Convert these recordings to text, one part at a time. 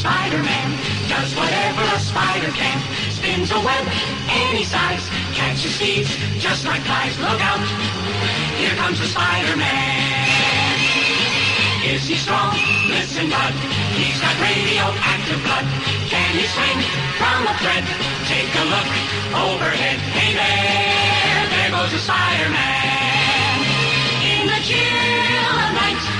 Spider-Man, does whatever a spider can. Spins a web any size, catches thieves just like flies. Look out, here comes the Spider-Man. Is he strong? Listen, bud, he's got radioactive blood. Can he swing from a thread? Take a look overhead. Hey there, there goes the Spider-Man. In the chill of night,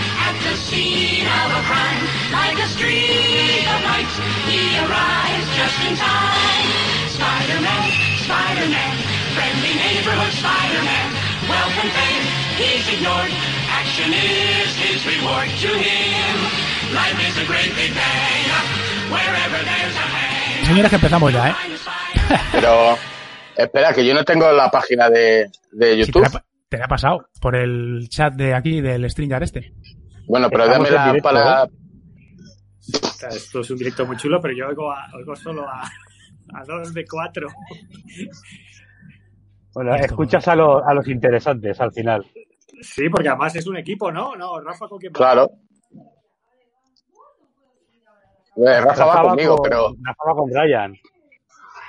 the scene of a crime, like a streak of light, he arrives just in time. Spider-Man, Spider-Man, friendly neighborhood Spider-Man, wealth and fame he's ignored. Action is his reward to him. Life is a great big bang. Wherever there's a hang. Señores, que empezamos ya, ¿eh? Pero, espera, que yo no tengo la página de, de Sí, te, YouTube. la, te la ha pasado por el chat de aquí del Stringer este. Bueno, pero Estamos en dámela directo, para... ¿eh? Esto es un directo muy chulo, pero yo oigo, a- oigo solo a, a dos de cuatro. Bueno, escuchas a, los a los interesantes al final. Sí, porque además es un equipo, ¿no? No, Rafa con quién va? Claro. Eh, Rafa va conmigo, con, pero... Rafa va con Ryan.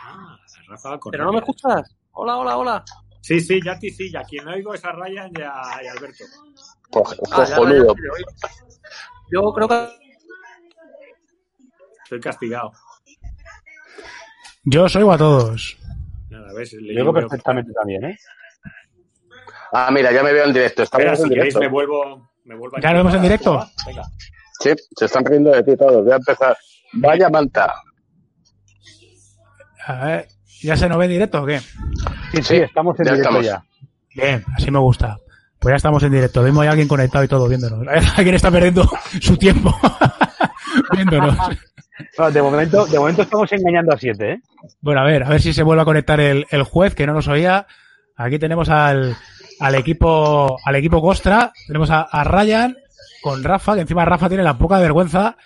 Ah, Rafa va con Pero no me escuchas. Hola, hola, hola. Sí, sí, ya a ti sí, ya quien no oigo es a Ryan y a, y a Alberto. Ah, cojonudo. ya. Yo creo que Estoy castigado. Yo os oigo a todos. Nada, ves, le veo- perfectamente también, ¿eh? Ah, mira, ya me veo en directo. Estamos Espera, en si queréis directo. me vuelvo, me vuelvo a ¿Ya lo vemos en directo? Venga. Sí, se están riendo de ti todos. Voy a empezar. Vaya manta. A ver, ¿ya se nos ve en directo o qué? Sí, sí, Sí, estamos en ya directo estamos. ya. Bien, así me gusta. Pues ya estamos en directo. Vemos a alguien conectado y todo viéndonos. Alguien está perdiendo su tiempo viéndonos. No, de, momento, de momento estamos engañando a siete, ¿eh? Bueno, a ver, a ver si se vuelve a conectar el, el juez que no nos oía. Aquí tenemos al, al equipo al equipo Costra. Tenemos a, a Ryan con Rafa, que encima Rafa tiene la poca vergüenza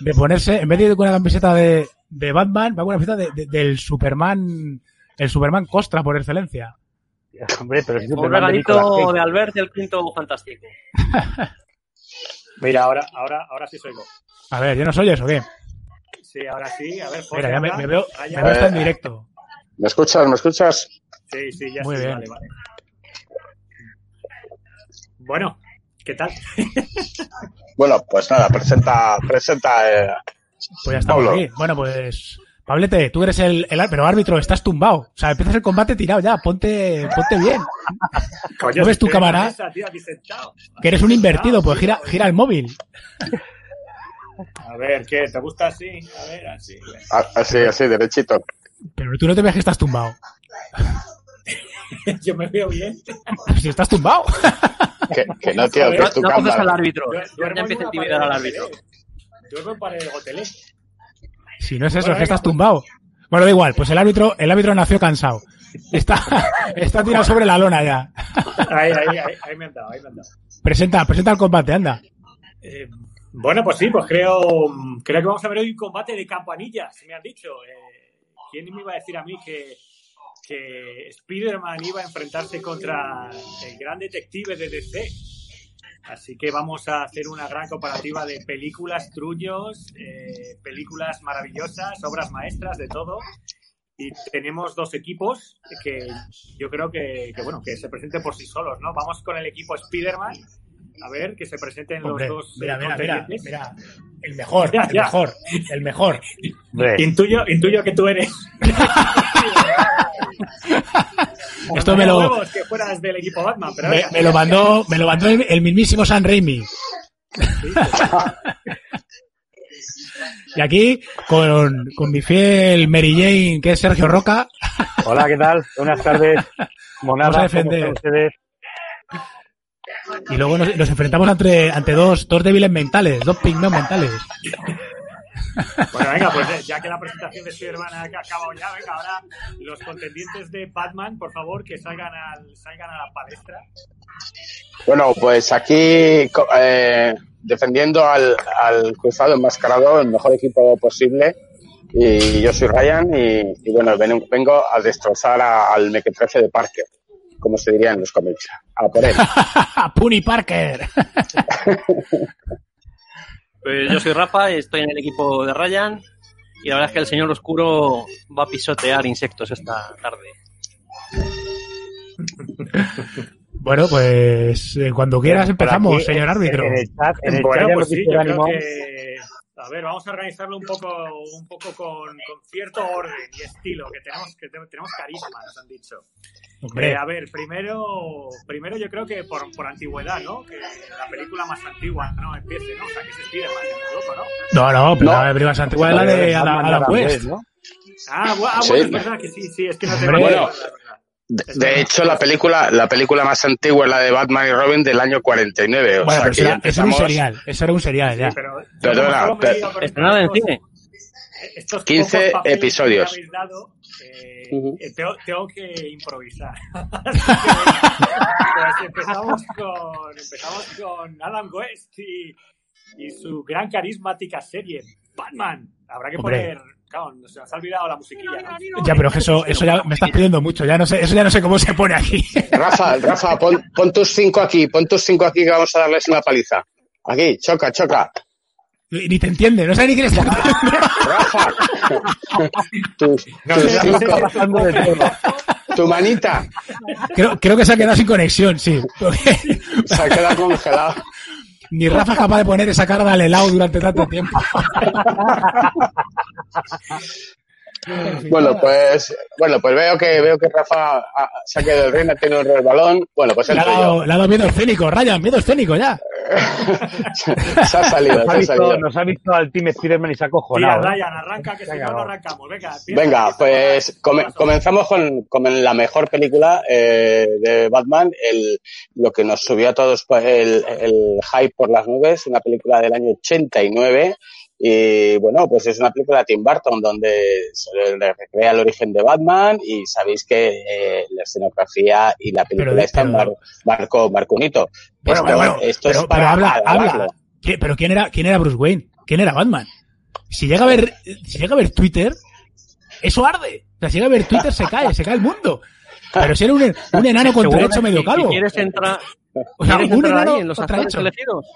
de ponerse, en vez de ir con una camiseta de, de Batman, va con una camiseta de- de- del Superman, el Superman Costra por excelencia. Hombre, pero es un regalito de Albert del quinto fantástico. Mira, ahora, ahora, ahora sí soy yo. A ver, ¿ya nos oyes o qué? Sí, ahora sí. A ver, Mira, ya me, veo, me veo hasta en directo. ¿Me escuchas? ¿Me escuchas? Sí, sí, ya Muy bien. vale, vale. Bueno, ¿qué tal? Bueno, pues nada, presenta, presenta. eh, Pues ya estamos Pablo. aquí. Bueno, pues, Pablete, tú eres el, el, pero árbitro, estás tumbado. O sea, empiezas el combate tirado ya, ponte, ponte bien. Coño, ¿No ves tu cámara? mesa, tío. Que eres un invertido, pues gira, gira el móvil. A ver, ¿qué? ¿Te gusta así? A ver, así. así, así, derechito. Pero tú no te ves que estás tumbado. Yo me veo bien. Si estás tumbado. Que, que no, tío, que No, es tu no coges al cámara. árbitro. Duer- Ya duermo en empieza a intimidar al árbitro. hotelé. Duermo pared de hotelé. Si no es eso, Bueno, es que estás pues. tumbado. Bueno, da igual, pues el árbitro, el árbitro nació cansado. Está, está tirado sobre la lona ya. Ahí, ahí, ahí, ahí me han dado, ahí me han dado. Presenta, presenta el combate, anda. Eh, bueno, pues sí, pues creo, creo que vamos a ver hoy un combate de campanillas, me han dicho. Eh, ¿Quién me iba a decir a mí que, que Spider-Man iba a enfrentarse contra el gran detective de DC? Así que vamos a hacer una gran comparativa de películas, truños, eh, películas maravillosas, obras maestras, de todo. Y tenemos dos equipos que yo creo que, que, bueno, que se presenten por sí solos, ¿no? Vamos con el equipo Spider-Man. A ver, que se presenten Hombre, los dos. mira, eh, mira, mira, mira. El mejor, Ya, el ya. mejor, el mejor. Intuyo, intuyo que tú eres. Esto me lo, Huevos que fueras del equipo Batman, pero me, lo mandó, me lo mandó el, mismísimo San Raimi. Y aquí, con, con mi fiel Mary Jane, que es Sergio Roca, Hola, ¿qué tal? Buenas tardes. Monada, Vamos a ¿cómo defender. Y luego nos, nos enfrentamos ante, ante dos, dos débiles mentales, dos pigmeos mentales. Bueno, venga, pues eh, ya que la presentación de Spider-Man ha acabado ya, venga, ahora los contendientes de Batman, por favor, que salgan, al, salgan a la palestra. Bueno, pues aquí eh, defendiendo al, al cruzado enmascarado, el mejor equipo posible. Y yo soy Ryan y, y bueno, ven- vengo a destrozar a- al mequetrefe de Parker, como se diría en los cómics. A por él. Puni Parker. Pues yo soy Rafa estoy en el equipo de Ryan. Y la verdad es que el señor oscuro va a pisotear insectos esta tarde. Bueno, pues eh, cuando quieras empezamos, aquí, señor árbitro. En el chat, en el Bueno, chat ya pues sí, yo creo que... A ver, vamos a organizarlo un poco, un poco con, con cierto orden y estilo, que tenemos, que te- tenemos carisma, nos han dicho. Hombre, Eh, a ver, primero, primero yo creo que por, por antigüedad, ¿no? Que la película más antigua, ¿no? Empiece, ¿no? O sea, que se Spiderman en Europa, ¿no? no, no, pero No. la primera antigua es la de Adam, Batman, Adam West. ¿no? Ah, bu- ah, Sí. bueno, es verdad que sí, sí, es que no te. Bueno, De, de hecho, la película, la película más antigua es la de Batman y Robin del año 49. O Bueno, sea pero que eso ya era, eso era un empezamos. serial, eso era un serial ya. Sí, pero Perdona, como solo me per- digo, por ejemplo, Estrenada en estos- cine. estos 15 pocos papeles episodios. que me habéis dado, eh, tengo, tengo que improvisar. Pues empezamos con, empezamos con Adam West y, y su gran carismática serie, Batman. Habrá que Hombre. poner... Claro, se nos ha olvidado la musiquilla, ¿no? Ya, pero eso, eso ya me estás pidiendo mucho, ya no sé, eso ya no sé cómo se pone aquí. Rafa, Rafa, pon, pon tus cinco aquí, pon tus cinco aquí que vamos a darles una paliza. Aquí, choca, choca. Ni te entiende, no sé ni quién está. Rafa. No no de todo. tu manita Creo, creo que se ha quedado sin conexión, sí. Porque se ha quedado congelado. ni Rafa es capaz de poner esa cara al helado durante tanto tiempo. Bueno, pues, bueno, pues veo que veo que Rafa ha- se ha quedado el reino, tiene un resbalón. Bueno, pues Le ha, dado, le ha dado miedo escénico, Ryan, miedo escénico ya. Se ha salido, Nos se ha, visto, salido. nos ha visto al Team Spider-Man y se ha cojonado. ¿eh? Ryan, arranca, que si no, Venga, no arrancamos. Venga, Venga, pues come- comenzamos con, con la mejor película eh, de Batman, el, lo que nos subió a todos pues, el, el hype por las nubes, una película del año 89. Y bueno, pues es una película de Tim Burton donde se le recrea el origen de Batman y sabéis que eh, la escenografía y la película Pero- están pero- marcó, marcó un hito. Bueno, esto bueno, bueno, esto pero, es para habla, habla. ¿Qué- Pero ¿quién era, quién era Bruce Wayne? ¿Quién era Batman? Si llega a ver, si llega a ver Twitter, eso arde. O sea, si llega a ver Twitter se cae, se cae el mundo. Pero si era un, un enano con derecho medio calvo. si ¿Quieres entrar, O sea, ¿quieres un entrar enano ahí en los actores elegidos?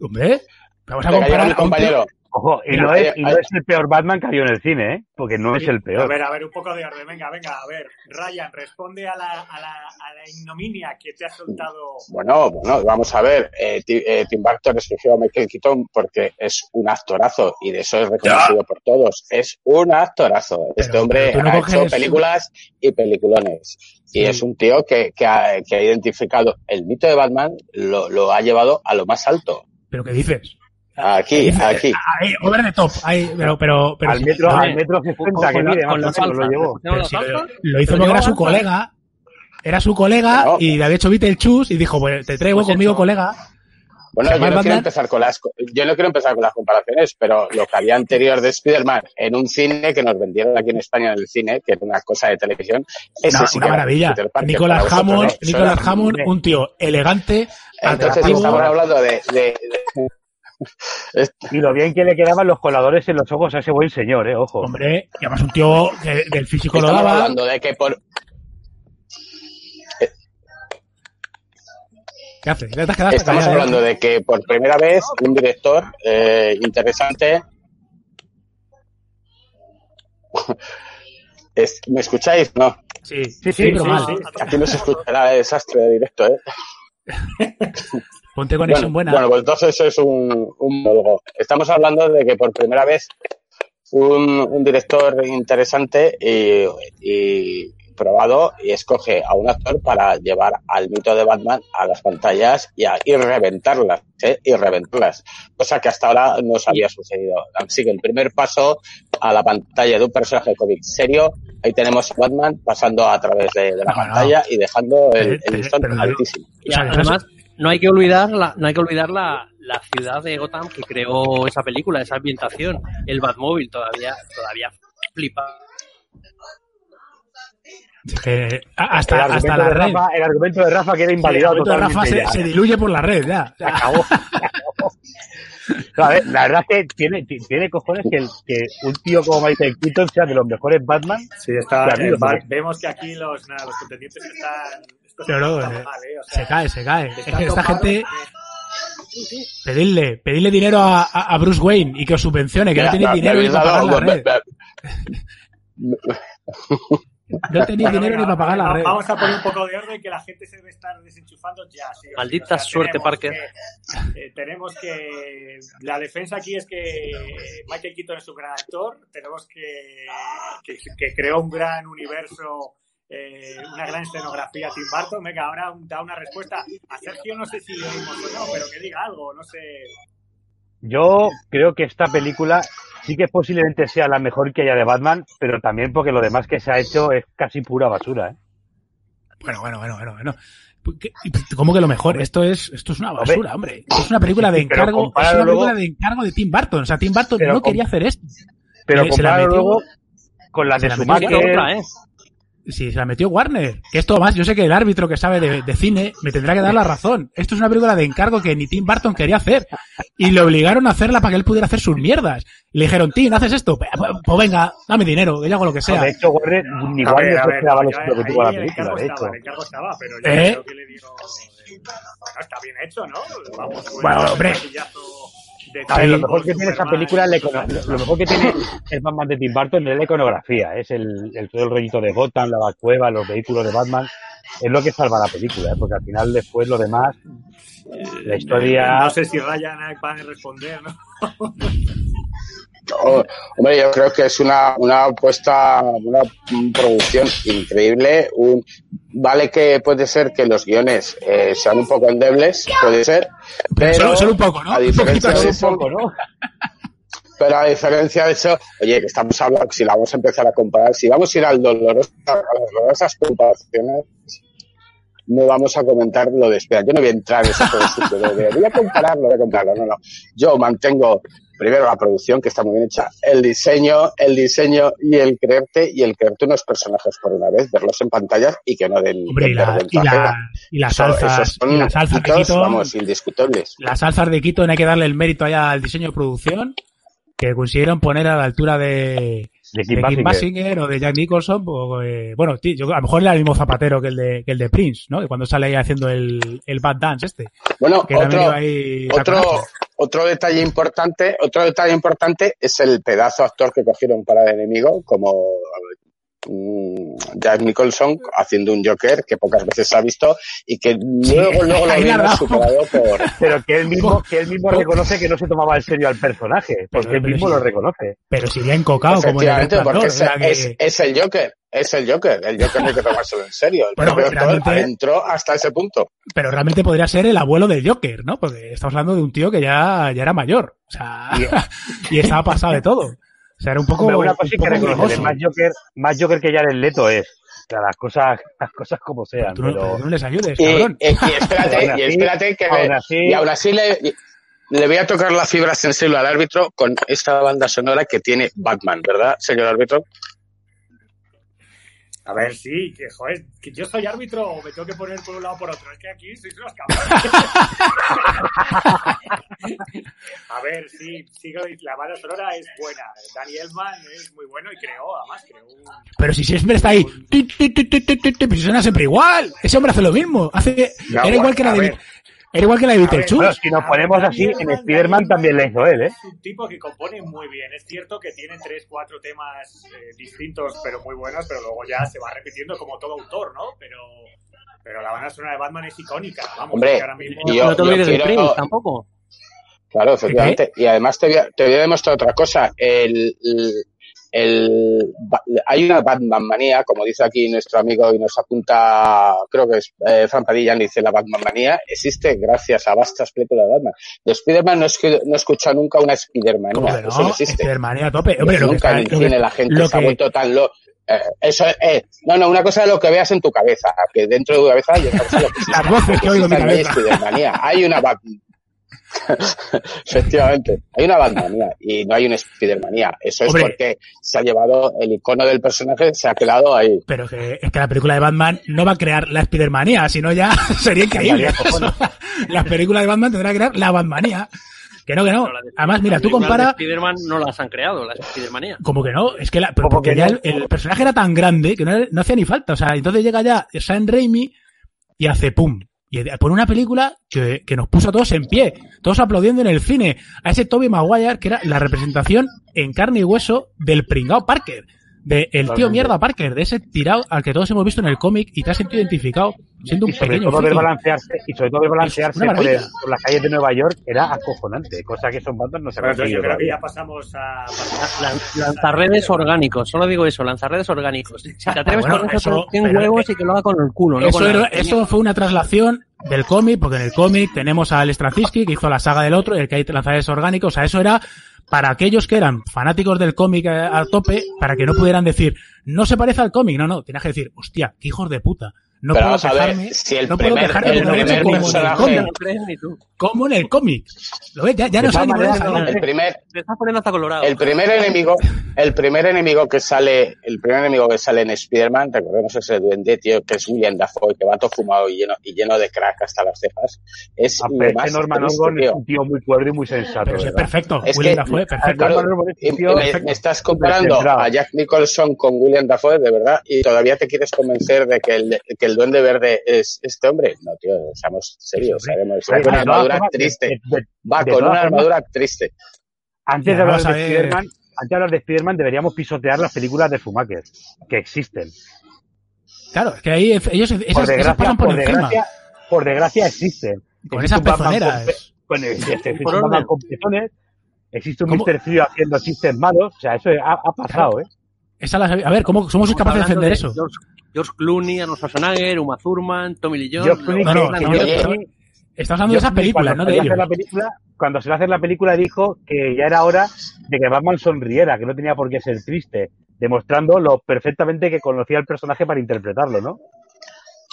Hombre, vamos a comparar mi a un tío- compañero. Ojo, y Mira, no, hay- es, y no es el peor Batman que ha habido en el cine, ¿eh? Porque no es el A peor. ver, a ver, un poco de orden. Venga, venga, a ver. Ryan, responde a la, a la, a la ignominia que te ha soltado. Bueno, bueno, vamos a ver. Eh, eh, Tim Burton escogió a Michael Keaton porque es un actorazo y de eso es reconocido por todos. Es un actorazo. Este hombre no ha hecho películas y peliculones. Y es un tío que, que, ha, que ha identificado el mito de Batman, lo, lo ha llevado a lo más alto. ¿Pero qué dices? Aquí, aquí. Ahí, over the top. Ahí, pero, pero, pero al metro, no, al metro 60 que mide, con salsa. lo llevó. ¿Pusieron la pero sí, salsa? lo hizo porque era su colega. Era su colega No. y le había hecho Beetlejuice y dijo, pues te traigo Pues conmigo, eso. colega. Bueno, ¿Se yo no, quiero Batman? empezar con las, yo no quiero empezar con las comparaciones, pero lo que había anterior de Spider-Man en un cine que nos vendieron aquí en España en el cine, que era una cosa de televisión, ese Una, sí una que era maravilla. Parker. Vosotros, Hammond, ¿no? Era- Hammond, un tío elegante, Entonces atractivo. estamos hablando de, de- de- Y lo bien que le quedaban los coladores en los ojos a ese buen señor, ¿eh? Ojo. Hombre, y además un tío que del físico lo estamos daba. hablando de que por ¿Qué te has hasta estamos callado, ¿eh? hablando de que por primera vez un director eh, interesante Es- ¿Me escucháis? No. Sí, Sí, sí, pero sí, mal. sí. Aquí no se escuchará el desastre de directo, ¿eh? Ponte conexión bueno, buena. Bueno, pues entonces eso es un, un monólogo. Estamos hablando de que por primera vez un, un director interesante y, y probado y escoge a un actor para llevar al mito de Batman a las pantallas y, a, y reventarlas, ¿eh? y reventarlas, cosa que hasta ahora no se había sucedido. Así que el primer paso a la pantalla de un personaje cómic serio, ahí tenemos a Batman pasando a través de, de la No, no. pantalla y dejando el, Pero- el pero- listón altísimo. Y O sea, además, no hay que olvidar la, no hay que olvidar la, la ciudad de Gotham que creó esa película, esa ambientación, el Batmóvil todavía, todavía flipa. Que el, hasta, hasta argumento la de red. Rafa, el argumento de Rafa queda El invalidado argumento de Rafa totalmente se, diluye por la red, ya. Se acabó. se acabó. No, a ver, la verdad es que tiene, ti- tiene cojones que, el- que un tío como Michael Keaton sea de los mejores Batman. Sí, está, Sí, amigo, eh, va- porque- vemos que aquí los, nada, los contendientes están... No, no, eh, mal, ¿eh? O sea, Se cae, se cae. Es que esta gente, eh, pedirle, pedirle dinero a, a Bruce Wayne y que os subvencione, que no Mira, tenéis dinero ni para pagar la red. No tenéis Bueno, dinero ni para pagar la red. Vamos a poner un poco de orden que la gente se debe estar desenchufando ya. sí. Maldita O sea, suerte, Parker. que- eh, tenemos que. La defensa aquí es que Michael Keaton es un gran actor. Tenemos que. que, que creó un gran universo. Eh, una gran escenografía Tim Burton. Venga, ahora da una respuesta. A Sergio no sé si le oímos o no, pero que diga algo. No sé. Yo creo que esta película sí que posiblemente sea la mejor que haya de Batman, pero también porque lo demás que se ha hecho es casi pura basura. ¿eh? Bueno, bueno, bueno, bueno, bueno. ¿Qué- ¿Cómo que lo mejor? Esto es, esto es una basura, hombre. Esto es una película de encargo, es compáralo una película de encargo de Tim Burton. O sea, Tim Burton Pero no quería hacer esto. Pero Eh, la metió- luego con las se de la su otra, ¿eh? Sí, se la metió Warner. Que esto más, yo sé que el árbitro que sabe de, de cine me tendrá que dar la razón. Esto es una película de encargo que ni Tim Burton quería hacer. Y le obligaron a hacerla para que él pudiera hacer sus mierdas. Y le dijeron, Tim, ¿haces esto? Pues, pues venga, dame dinero, que yo hago lo que sea. de hecho, Warner ni Warner se esperaba lo que tuvo la el película, de estaba, hecho. el encargo estaba, pero yo ¿Eh? creo que le digo. eh, bueno, está bien hecho, ¿no? Vamos, Bueno, un hombre. Ver, lo mejor que tiene esa Superman. película, es lo mejor que tiene el Batman de Tim Burton es la iconografía, es el, el todo el rollito de Gotham, la cueva, los vehículos de Batman, es lo que salva la película, ¿eh? porque al final después lo demás, la historia, No sé si Ryan va a responder, ¿no? Oh, hombre, yo creo que es una, una apuesta, una producción increíble. Un, vale que puede ser que los guiones eh, sean un poco endebles, puede ser, pero solo- solo un poco, ¿no? a Un diferencia poquito de eso, un poco, ¿no? pero a diferencia de eso, oye, que estamos hablando, si la vamos a empezar a comparar, si vamos a ir al doloroso, a las dolorosas comparaciones, no vamos a comentar lo de espera. Yo no voy a entrar en ese voy a compararlo, voy a compararlo. No, no. Yo mantengo primero la producción, que está muy bien hecha, el diseño, el diseño y el creerte, y el creerte unos personajes por una vez, verlos en pantallas y que no den, Hombre, y, la, y, la, y las y las salsas de Keaton, vamos, indiscutibles. las salsas de Keaton hay que darle el mérito allá al diseño de producción que consiguieron poner a la altura de, De de Kim Kim Basinger. Basinger o de Jack Nicholson, o, eh, bueno, tío, yo, a lo mejor era el mismo zapatero que el de, que el de Prince, ¿no? Que cuando sale ahí haciendo el, el Bad Dance este. Bueno, Que otro, ahí otro, detalle importante, otro detalle importante es el pedazo actor que cogieron para el enemigo, como Jack Nicholson haciendo un Joker que pocas veces se ha visto y que luego, luego lo vimos superado por, Pero que él mismo, que él mismo reconoce que no se tomaba en serio al personaje, porque Pero- él mismo lo reconoce. Pero si le ha encocado como en el Efectivamente, porque es, o sea que- es- es el Joker, es el Joker, el Joker no hay que tomárselo en serio. El Bueno, realmente- entró hasta ese punto. pero realmente podría ser el abuelo del Joker, ¿no? Porque estamos hablando de un tío que ya, ya era mayor. O sea, y estaba pasado de todo. O sea, era un poco, una un cosa hay que poco reconocer, más Joker, más Joker que ya el Leto es. O sea, las cosas, las cosas como sean, Tú no, pero... tú no les ayudes, Y, cabrón. y- y espérate, y espérate que aún así- y aún así le, le voy a tocar la fibra sensible al árbitro con esta banda sonora que tiene Batman, ¿verdad, señor árbitro? A ver, sí, que joder, que yo soy árbitro o me tengo que poner por un lado o por otro. Es que aquí sois unos cabrones. A ver, sí, sigo, la banda sonora es buena. Danny Elfman es muy bueno y creó, además, creó un... Pero si siempre está ahí, ti, ti, ti, ti, ti, ti, ti, pero si suena siempre igual. Ese hombre hace lo mismo. Hace, Ya, era igual que la de. Era igual que la de Beetlejuice. Bueno, si nos a ponemos así, en Spider-Man también lo hizo él, ¿eh? Es un tipo que compone muy bien. Es cierto que tiene tres, cuatro temas eh, distintos, pero muy buenos, pero luego ya se va repitiendo como todo autor, ¿no? Pero, pero la banda sonora de Batman es icónica. Vamos, Hombre, ahora mismo... yo- no te olvides de Prince tampoco. Claro, efectivamente. Y además te voy, a, te voy a demostrar otra cosa. El, el, el, hay una Batman manía, como dice aquí nuestro amigo y nos apunta, creo que es eh, Fran Padilla, dice la Batman manía, existe gracias a vastas películas de Batman. De Spider-Man no, es que, no he escuchado nunca una Spider-Manía, ¿Cómo que no? eso no existe. Spidermanía a tope. Hombre, lo que nunca está- en que- cine la gente lo se ha que- vuelto tan lo eh, eso es, eh, no, no, una cosa es lo que veas en tu cabeza, que dentro de tu cabeza y otra cosa es lo que existe. Las voces que oigo en mi cabeza. Spidermanía. Hay una Batman. Efectivamente, hay una Batmanía y no hay una Spidermanía. Eso es Hombre. porque se ha llevado el icono del personaje, se ha quedado ahí. Pero que, es que la película de Batman no va a crear la Spidermanía, sino ya sería increíble. la película de Batman tendrá que crear la Batmanía. Que no, que no. Además, mira, las tú películas compara... de Spider-Man no las han creado, la Spidermanía. Como que no, es que la, pero Como porque que ya no. el, el personaje era tan grande que no, no hacía ni falta. O sea, entonces llega ya Sam Raimi y hace pum. Y pone una película que, que nos puso a todos en pie, todos aplaudiendo en el cine, a ese Toby Maguire que era la representación en carne y hueso del pringao Parker, de el tío mierda Parker, de ese tirado al que todos hemos visto en el cómic y te has sentido identificado siendo un Y sobre pequeño todo ver balancearse, y sobre todo ver balancearse por, el- maravilla. por las calles de Nueva York era acojonante, cosa que son bandas no se Bueno, yo conseguido creo que ya pasamos a... Lan- Lanzarredes orgánicos, solo digo eso, lanzarredes orgánicos. Si te atreves bueno, con eso, eso- ten huevos y que lo haga con el culo, no Eso, con la- era- eso fue una traslación del cómic, porque en el cómic tenemos a Al Straczynski, que hizo la saga del otro, y el que hay lanzadores orgánicos. O sea, eso era para aquellos que eran fanáticos del cómic eh, a tope, para que no pudieran decir, no se parece al cómic. No, no, tenías que decir, hostia, qué hijos de puta. No Pero puedo vamos a ver, quejarme, si el no puedo primer- quejarme el como en el personaje- cómic. No. Como en el cómic. ¿Lo ves? Ya, no sabe ni todas por dónde maneras, salir. El primer, Te estás poniendo hasta colorado. el primer enemigo, el primer enemigo que sale, el primer enemigo que sale en Spider-Man, recordemos ese duende, tío, que es William Dafoe, que va todo fumado y lleno, y lleno de crack hasta las cejas. Es Ah, más este Norman Osborn es un tío muy cuerdo y muy sensato. Perfecto. Es William Dafoe, perfecto. Tío me, estás comparando a Jack Nicholson con William Dafoe, de verdad, y todavía te quieres convencer de que el, que el duende verde es este hombre. No, tío, seamos serios, sabemos. Va con una armadura triste. de- de- Va de con una armadura triste. Antes de hablar de. Spider-Man, antes de hablar de Spider-Man, deberíamos pisotear las películas de Schumacher, que existen. Claro, es que ahí ellos esas, Por esas desgracia, pasan por, por encima. desgracia, por desgracia existen. Con Existe esas pezoneras. con con- existe Batman orden. con pezones, existe un ¿Cómo? Mr. Frío haciendo chistes malos, o sea, eso ha, ha pasado, ¿eh? Esa la sabía- a ver, ¿cómo somos Estamos capaces de defender eso? George, George Clooney, Arnold Schwarzenegger, Uma Thurman, Tommy Lee Jones. George Clooney, No, no, yo- Estás hablando de esas películas, no de ellos. la película, cuando se le hacer la película dijo que ya era hora de que Batman sonriera, que no tenía por qué ser triste, demostrando lo perfectamente que conocía el personaje para interpretarlo, ¿no?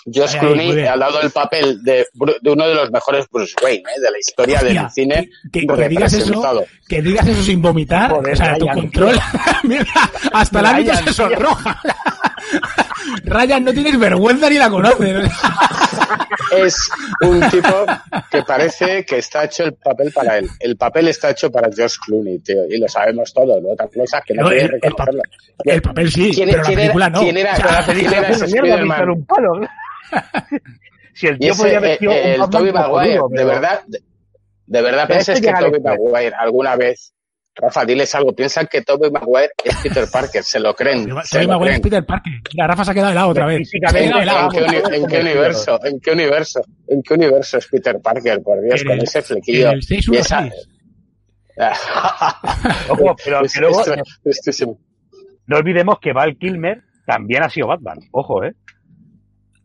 Josh ahí, Clooney ha dado el papel de, uno de los mejores Bruce Wayne ¿eh? de la historia Hostia, del cine que, que digas eso, que digas eso sin vomitar, Joder, o sea, tu control, mira, hasta árbitro Ryan, se sonroja. Ryan, no tienes vergüenza ni la conoces. Es un tipo que parece que está hecho el papel para él. El papel está hecho para Josh Clooney, tío, y lo sabemos todos, ¿no? Otra cosa que no, No, el- el papel sí, ¿Quién, pero la quién película era, no. ¿Quién era, O sea, quién era ese Mierda, Spider-Man? pisar un palo. Si el tío podría haber eh, sido eh, un el Batman Tobey Maguire, de verdad, de, de verdad piensas este que después. Maguire alguna vez, Rafa, diles algo, piensan que Tobey Maguire es Peter Parker, se lo creen, Tobey Maguire es. Peter Parker. Mira, Rafa se ha quedado helado otra vez. Se ha ¿En, qué, uni- en qué universo? ¿En qué universo? ¿En qué universo es Peter Parker? Por Dios, con el- ese flequillo. el 616. y esa- Ojo, pero que luego no olvidemos que Val Kilmer también ha sido Batman. Ojo, ¿eh?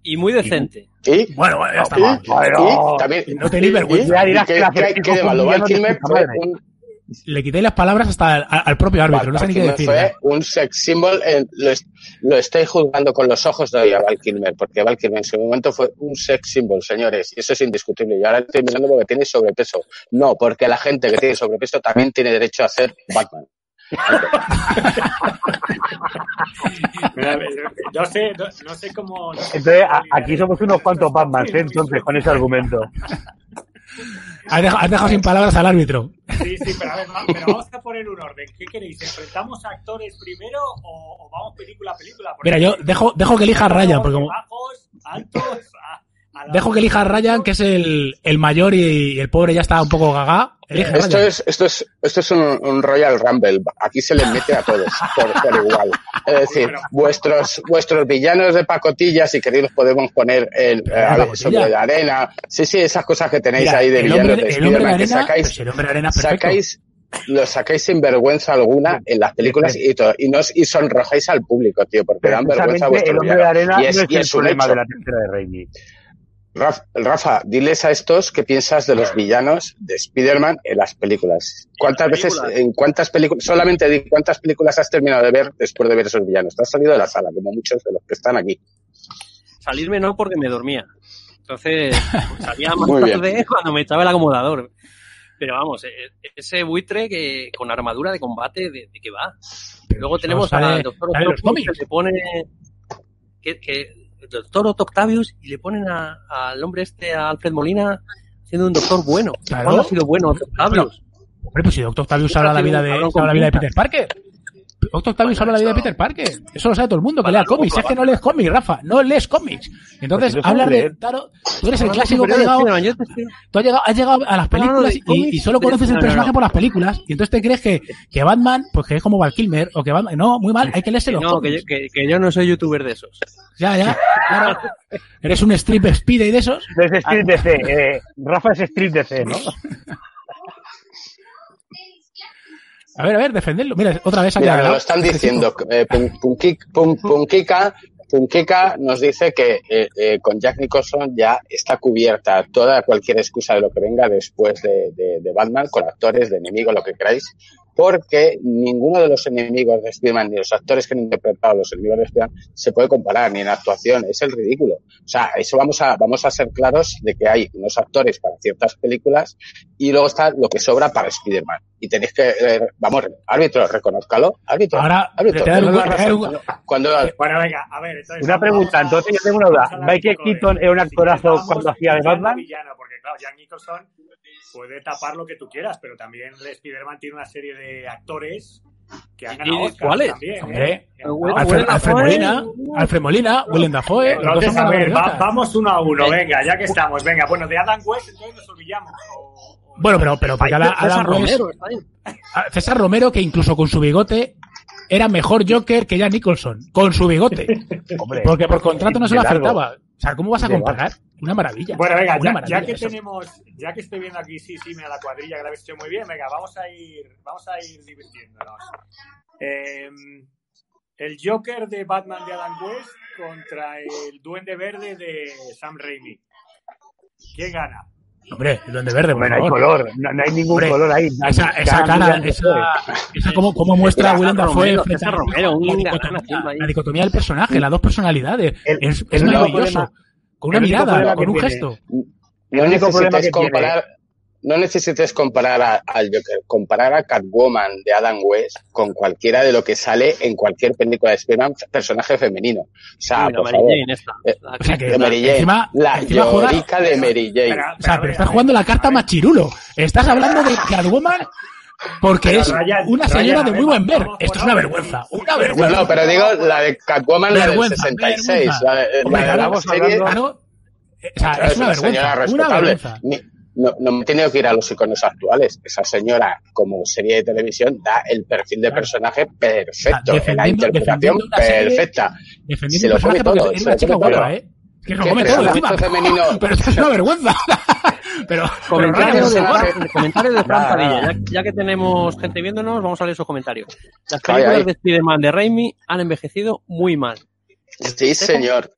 Y muy decente. Y, Bueno, ya está. Bueno, y también, no tenéis vergüenza. qué- que de Kilmer Le quitéis las palabras hasta al, al propio árbitro, no sé ni qué decir. fue ya. un sex symbol, en- lo, est- lo estoy juzgando con los ojos de hoy a Val Kilmer, porque Val Kilmer en su momento fue un sex symbol, señores, y eso es indiscutible. Y ahora estoy mirando porque tiene sobrepeso. No, porque la gente que tiene sobrepeso también tiene derecho a ser Batman. No sé, no, no sé cómo. no sé Entonces, cómo a- lidiar aquí somos unos cuantos Batman, ¿eh? Entonces, con ese argumento. Has dejado, has dejado sin palabras al árbitro. Sí, sí, pero a ver, pero vamos a poner un orden. ¿Qué queréis? ¿Enfrentamos a actores primero o, o vamos película a película? Porque Mira, yo dejo, dejo que elija Ryan, porque como, Bajos, altos, a, a la- dejo que elija a Ryan, que es el, el mayor y el pobre ya está un poco gaga. Elige a Esto Ryan. es, esto es, esto es un, un Royal Rumble. Aquí se les mete a todos por, por igual. Es decir, vuestros, vuestros villanos de pacotilla, si queréis los podemos poner en, eh, a ver, pacotilla. sobre la arena. Sí, sí, esas cosas que tenéis Mira, ahí de el villanos de el hombre de Spiderman que arena, pues sacáis, si el hombre de arena sacáis, lo sacáis sin vergüenza alguna en las películas y, todo, y, nos, y sonrojáis al público, tío, porque dan vergüenza a el vuestro hombre de arena Y es, no y es es el un problema hecho. de la tercera de Raimi. Raf- Rafa, diles a estos qué piensas de los villanos de Spider-Man en las películas. ¿Cuántas veces, en cuántas películas, solamente di cuántas películas has terminado de ver después de ver esos villanos? Te has salido de la sala, como muchos de los que están aquí. Salirme no porque me dormía. Entonces, pues, salía más Muy bien. tarde cuando me echaba el acomodador. Pero vamos, eh, ese buitre que con armadura de combate, ¿de, de qué va? Luego tenemos al doctor que le pone... Que, que doctor Octavius y le ponen a- al hombre este, a Alfred Molina, siendo un doctor bueno. Claro. ¿Cuándo ha sido bueno Octavius? Hombre, pues si Doctor Octavius habla la vida de, la vida de Peter Parker. Doctor Octavius habla la vida de Peter Parker. Eso lo sabe todo el mundo, que lea cómics. Si es que no lees cómics, Rafa. No lees cómics. Entonces, sabes de... Claro, tú eres el clásico que ha llegado... Tú has llegado, has llegado a las No, no, no, películas y, cómics, y solo conoces el personaje no. por las películas. Y entonces te crees que, que Batman, pues que es como Val Kilmer, o que Batman... No, muy mal, hay que leerse los No, que yo, cómics. que, que yo no soy youtuber de esos. Ya, ya. claro. Eres un strip speed y de esos. No es Street DC. Eh, Rafa es Street DC, ¿no? A ver, a ver, defenderlo. Mira, otra vez Mira, nos lo están diciendo. Eh, Pun- Punkik- Pun- Punkika, nos dice que eh, eh, con Jack Nicholson ya está cubierta toda cualquier excusa de lo que venga después de, de- de Batman, con actores, de enemigos, lo que queráis, porque ninguno de los enemigos de Spider-Man ni los actores que han interpretado los enemigos de Spider-Man se puede comparar ni en actuación, es el ridículo. O sea, eso vamos a, vamos a ser claros de que hay unos actores para ciertas películas y luego está lo que sobra para Spider-Man. Y tenéis que, eh, vamos, árbitro, reconózcalo, árbitro. Ahora, árbitro. Cuando, Bueno, venga, a ver. Entonces, Una pregunta, entonces yo tengo una duda. ¿Michael Keaton era un actorazo cuando hacía de Batman? villano, porque claro, Jack Nicholson puede tapar lo que tú quieras, pero también Spider-Man tiene una serie de actores que han ¿Y ganado Oscar cuáles? también. Hombre, ¿eh? Alfred. Molina, Alfred Molina, Willem Dafoe, Entonces, son a ver, va- vamos uno a uno, venga, ya que estamos. Venga, bueno, de Adam West entonces nos olvidamos. Bueno, pero, pero porque Adam, César Romero, está ahí. a César Romero, que incluso con su bigote era mejor Joker que Jack Nicholson, con su bigote. Hombre, Porque por contrato no se lo afectaba. O sea, ¿cómo vas a comparar? Una maravilla. Bueno, venga, ya, maravilla ya que eso. tenemos, ya que estoy viendo aquí, sí, sí, mira la cuadrilla que la habéis hecho muy bien, venga, vamos a ir, vamos a ir divirtiéndonos. Eh, el Joker de Batman de Adam West contra el Duende Verde de Sam Raimi. ¿Quién gana? Hombre, el Duende Verde, por Hombre, no hay color, no, no hay ningún Hombre, color ahí. Esa, esa cara, esa, esa como, como muestra César Willem Dafoe frente a- Romero, un la, gran dicotomía, la dicotomía del personaje, las dos personalidades. El- es es el maravilloso. problema- con una mirada, con un tiene- gesto. El único problema que tiene- comparar, no necesites comparar a- al Joker, comparar a Catwoman de Adam West con cualquiera de lo que sale en cualquier película de Spider-Man, personaje femenino. O sea, por Mary favor. Jane esta. Eh, La o sea que- de Mary Jane, encima- la encima juega- llorica de Mary Jane. Espera, O sea, pero estás jugando la carta machirulo. Estás hablando de Catwoman porque Pero, es Ryan, una Ryan, señora a de muy buen ver. Esto es una vergüenza. Una No, vergüenza. no, pero digo la de Catwoman, la del Vergüenza, 66, vergüenza. la de, la de la serie. hablando- Claro, o sea, es una señora vergüenza. Una vergüenza. Ni- no, no me he tenido que ir a los iconos actuales. Esa señora, como serie de televisión, da el perfil de personaje perfecto. defendiendo- la interpretación serie- perfecta. Defendiendo Se lo porque todo, es una chica guapa, ¿eh? Que lo ¿Qué come todo femenino? Pero esto es una vergüenza. pero, pero Comentario Ryan, de, comentario de Fran Padilla. Ya, ya que tenemos gente viéndonos, vamos a leer sus comentarios. Las Ay, películas ay. de Spider-Man de Raimi han envejecido muy mal. Sí, señor.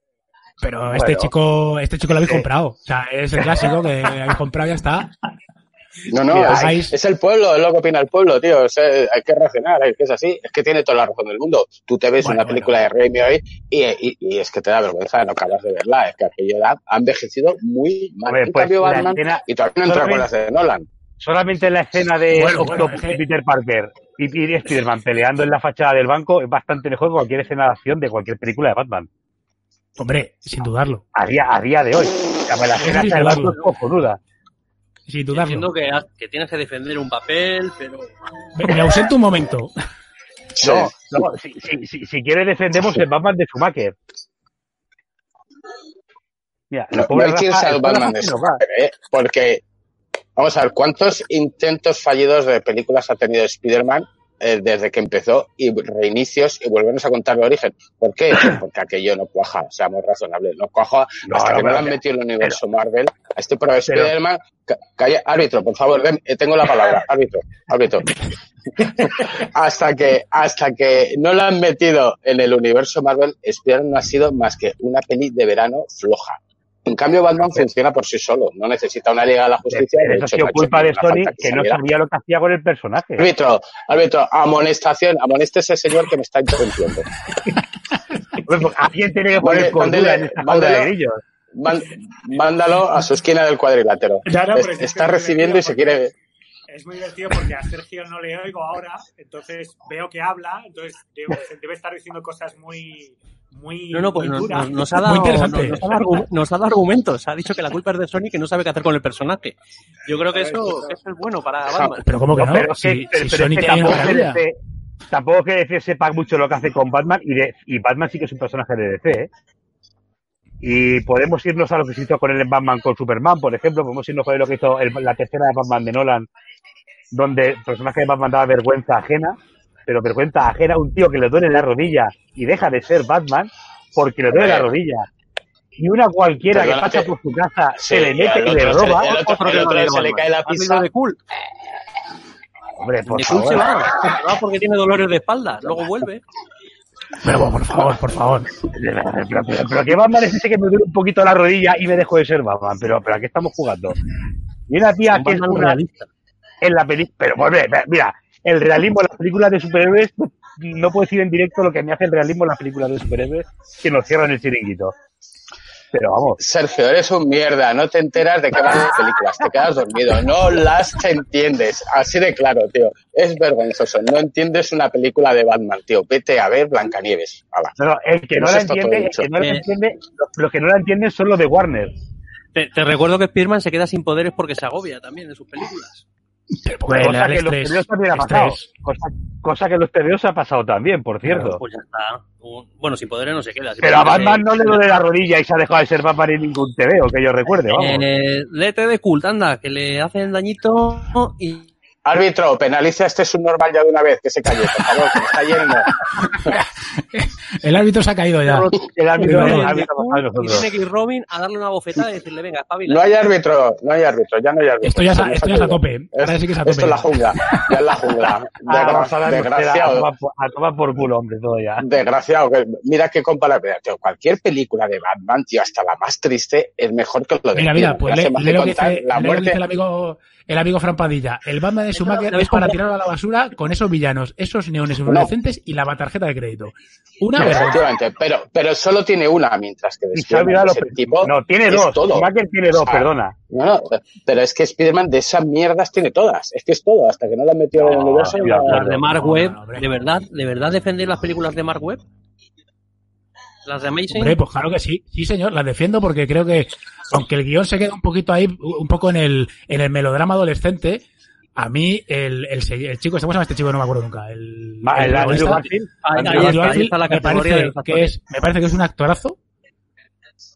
Pero este chico, este chico lo habéis comprado. O sea, es el clásico que habéis comprado y ya está. No, no, Mira, es, el pueblo, es lo que opina el pueblo, tío. Es, eh, hay que reaccionar, es que es así. Es que tiene toda la razón del mundo. Tú te ves Bueno, una película de Raimi hoy y, y, y es que te da vergüenza, no acabas de verla. Es que aquello da- ha envejecido muy mal. En pues, cambio, Batman, escena- y todavía no entra con las solamente- de Nolan. Solamente la escena de Bueno, bueno, Octopus es Peter Parker y, y Spider-Man peleando en la fachada del banco es bastante mejor que cualquier escena de acción de cualquier película de Batman. Hombre, sin dudarlo. A día, a día de hoy. Sea, la del dudarlo. banco es cojonuda. Sin Entiendo dudarlo. que, has- que tienes que defender un papel, pero Me, me ausento un momento. No, no, si, si, si, si quieres defendemos el Batman de Schumacher. Mira, No, no hay que Rafa- al el Batman de. Schumacher, ¿eh? Porque, vamos a ver, ¿cuántos intentos fallidos de películas ha tenido Spider-Man eh, desde que empezó y reinicios y volvernos a contar el origen. ¿Por qué? Porque aquello no cuaja, seamos razonables, no cuaja No, hasta no, que no pero- lo han metido en el universo Marvel. A este pro Spider-Man, ca- calla, árbitro, por favor, ven, eh, tengo la palabra, árbitro, árbitro. hasta que, hasta que no lo han metido en el universo Marvel, Spider-Man no ha sido más que una peli de verano floja. En cambio, Batman funciona por sí solo, no necesita una Liga de la Justicia. Pero eso ha sido no culpa de Sony que no sabía lo que hacía con el personaje. Árbitro, árbitro, amonestación, amoneste ese señor que me está interrumpiendo. Hombre, pues, Alguien tiene que poner cordura en esta de grillos. Mándalo a su esquina del cuadrilátero. No, es que está recibiendo y se quiere. Es muy divertido porque a Sergio no le oigo ahora, entonces veo que habla, entonces debe, debe estar diciendo cosas muy, muy, No, no, pues muy nos, duras. nos- nos ha dado, Muy interesante. nos, nos ha dado argu- nos ha dado argumentos. Ha dicho que la culpa es de Sony que no sabe qué hacer con el personaje. Yo creo que eso, eso es bueno para Batman. Pero ¿cómo que no? pero es Si, que- si pero Sony es que tiene una tampoco que. DC tampoco que DC sepa mucho lo que hace con Batman y, de- y Batman sí que es un personaje de DC, ¿eh? Y podemos irnos a lo que se hizo con el Batman con Superman, por ejemplo, podemos irnos a lo que hizo el- la tercera de Batman de Nolan, donde el personaje de Batman daba vergüenza ajena, pero vergüenza ajena a un tío que le duele la rodilla y deja de ser Batman porque le duele la rodilla. Y una cualquiera que pasa por su casa Sí, se le mete y le se roba. el otro- Otro que el no otro ha se leído le cae la Batman. ¿Has pizza. de cool? Hombre, por De cool favor. se va. Se va porque tiene dolores de espalda. Luego vuelve. Pero por favor, por favor. Pero, pero, pero que Batman es ese que me duele un poquito la rodilla y me dejo de ser Batman. Pero, pero ¿a qué estamos jugando? Y una tía Un que es una, realista. En la película. Pero, hombre, mira, el realismo en las películas de superhéroes, no puedo decir en directo lo que me hace el realismo en las películas de superhéroes que nos cierran el chiringuito. Pero vamos, Sergio, eres un mierda, no te enteras de qué van las películas, te quedas dormido, no las entiendes, así de claro, tío. Es vergonzoso, no entiendes una película de Batman, tío. Vete a ver Blancanieves. Hala. no, no, el que no Pues la entiende, el que no la entiende, los que no la entienden son los de Warner. Te, te recuerdo que Spearman se queda sin poderes porque se agobia también en sus películas. Pero porque Cosa que en los estrés. También ha pasado. Cosa, cosa que en los TVOs ha pasado también, por cierto. Pues ya está. Un- Bueno, sin poderes no se queda. Pero a Batman no le duele la rodilla y se ha dejado de ser Batman en ningún TV, o que yo recuerde, vamos. Eh, léete de cult, anda, que le hacen dañito y Árbitro, penaliza a este subnormal ya de una vez, que se calle, por favor, que me está yendo. El árbitro se ha caído ya. El árbitro, el árbitro y nosotros. tiene que ir Robin a darle una bofetada y decirle, venga, espabila. No hay árbitro, no hay árbitro, ya no hay árbitro. Esto ya, es a- esto ya tope. Ahora sí que es a Esto es la jungla, ya es la jungla. Ah, desgraciado. a tomar por culo, hombre, todo ya. Desgraciado, que- mira qué comparación. Tío, cualquier película de Batman, tío, hasta la más triste, es mejor que lo de Mira, mira, pues lo que contar dice, la muerte. el amigo, el amigo Fran Padilla. El Batman de Schumacher es para tirarlo a la basura con esos villanos, esos neones fluorescentes y la tarjeta de crédito. Una. Efectivamente, pero, pero solo tiene una, mientras que Spiderman, tipo No, tiene es dos. todo. Schumacher tiene dos, O sea, perdona. No, no, pero es que Spiderman de esas mierdas tiene todas. Es que es todo, hasta que no lo han metido en el universo. Las de Mark no, Webb. ¿de verdad, ¿de verdad defender las películas de Mark Webb? Las de Amazing. Hombre, pues claro que sí, sí señor, las defiendo porque creo que, aunque el guion se queda un poquito ahí, un poco en el, en el melodrama adolescente, a mí el, el, el chico, ¿cómo se llama este chico? No me acuerdo nunca. El, Va, el el Garfield, Ahí- está, la me parece que es, me parece que es un actorazo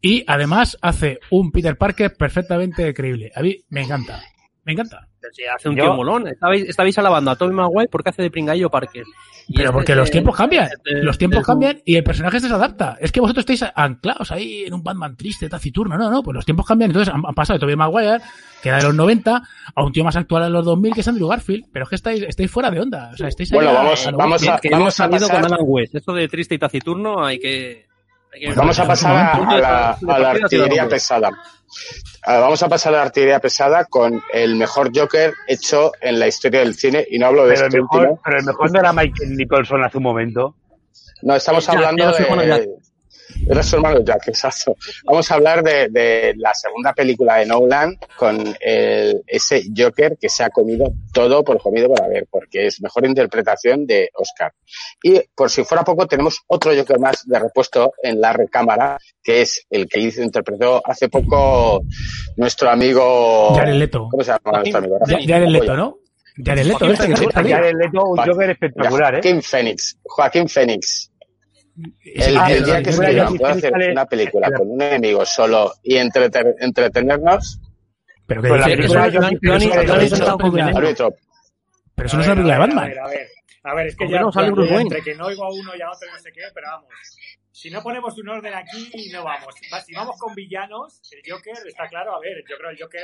y además hace un Peter Parker perfectamente creíble. A mí me encanta, me encanta. Hace un Yo- tío molón. Estabais, estabais alabando a Tobey Maguire porque hace de pringallo Parker. Y Pero este porque los tiempos cambian, de- los tiempos cambian y el personaje se desadapta. Es que vosotros estáis anclados ahí en un Batman triste, taciturno. No, no, pues los tiempos cambian. Entonces han, han pasado de Tobey Maguire, que era de los 90, a un tío más actual de los 2000, que es Andrew Garfield. Pero es que estáis, estáis fuera de onda. O sea, estáis ahí Bueno, vamos- lo vamos a- que vamos hemos salido pasar- con Alan West. Esto de triste y taciturno hay que... que- Vamos a pasar a, a la, a la artillería pesada. Ah, Vamos a pasar a la artillería pesada con el mejor Joker hecho en la historia del cine. Y no hablo de Pero el, este mejor, último. pero el mejor no era Michael Nicholson hace un momento. No, estamos hablando de. Era su hermano Jack, exacto. Vamos a hablar de, de la segunda película de Nolan con el, ese Joker que se ha comido todo por comido por haber, porque es mejor interpretación de Oscar. Y por si fuera poco, tenemos otro Joker más de repuesto en la recámara, que es el que hizo, interpretó hace poco nuestro amigo. Jared Leto. ¿Cómo se llama nuestro amigo? Jared Leto, ¿no? Jared Leto, Joaquín este el Leto, un. Joker espectacular, ¿eh? Joaquín Phoenix. Joaquín Phoenix. El, el día que se pero- puede hacer una película con un enemigo solo y entreter- entretenernos, Pero que Pues la dice- película eso- eso- pero eso no es una película- árbitro, pero eso no es una película de A ver, Batman. A ver, a ver. A ver, es que ya, no sale entre que no oigo a uno y a otro y no sé qué, pero vamos. Si no ponemos un orden aquí, no vamos. Va- Si vamos con villanos, el Joker está claro. A ver, yo creo el Joker,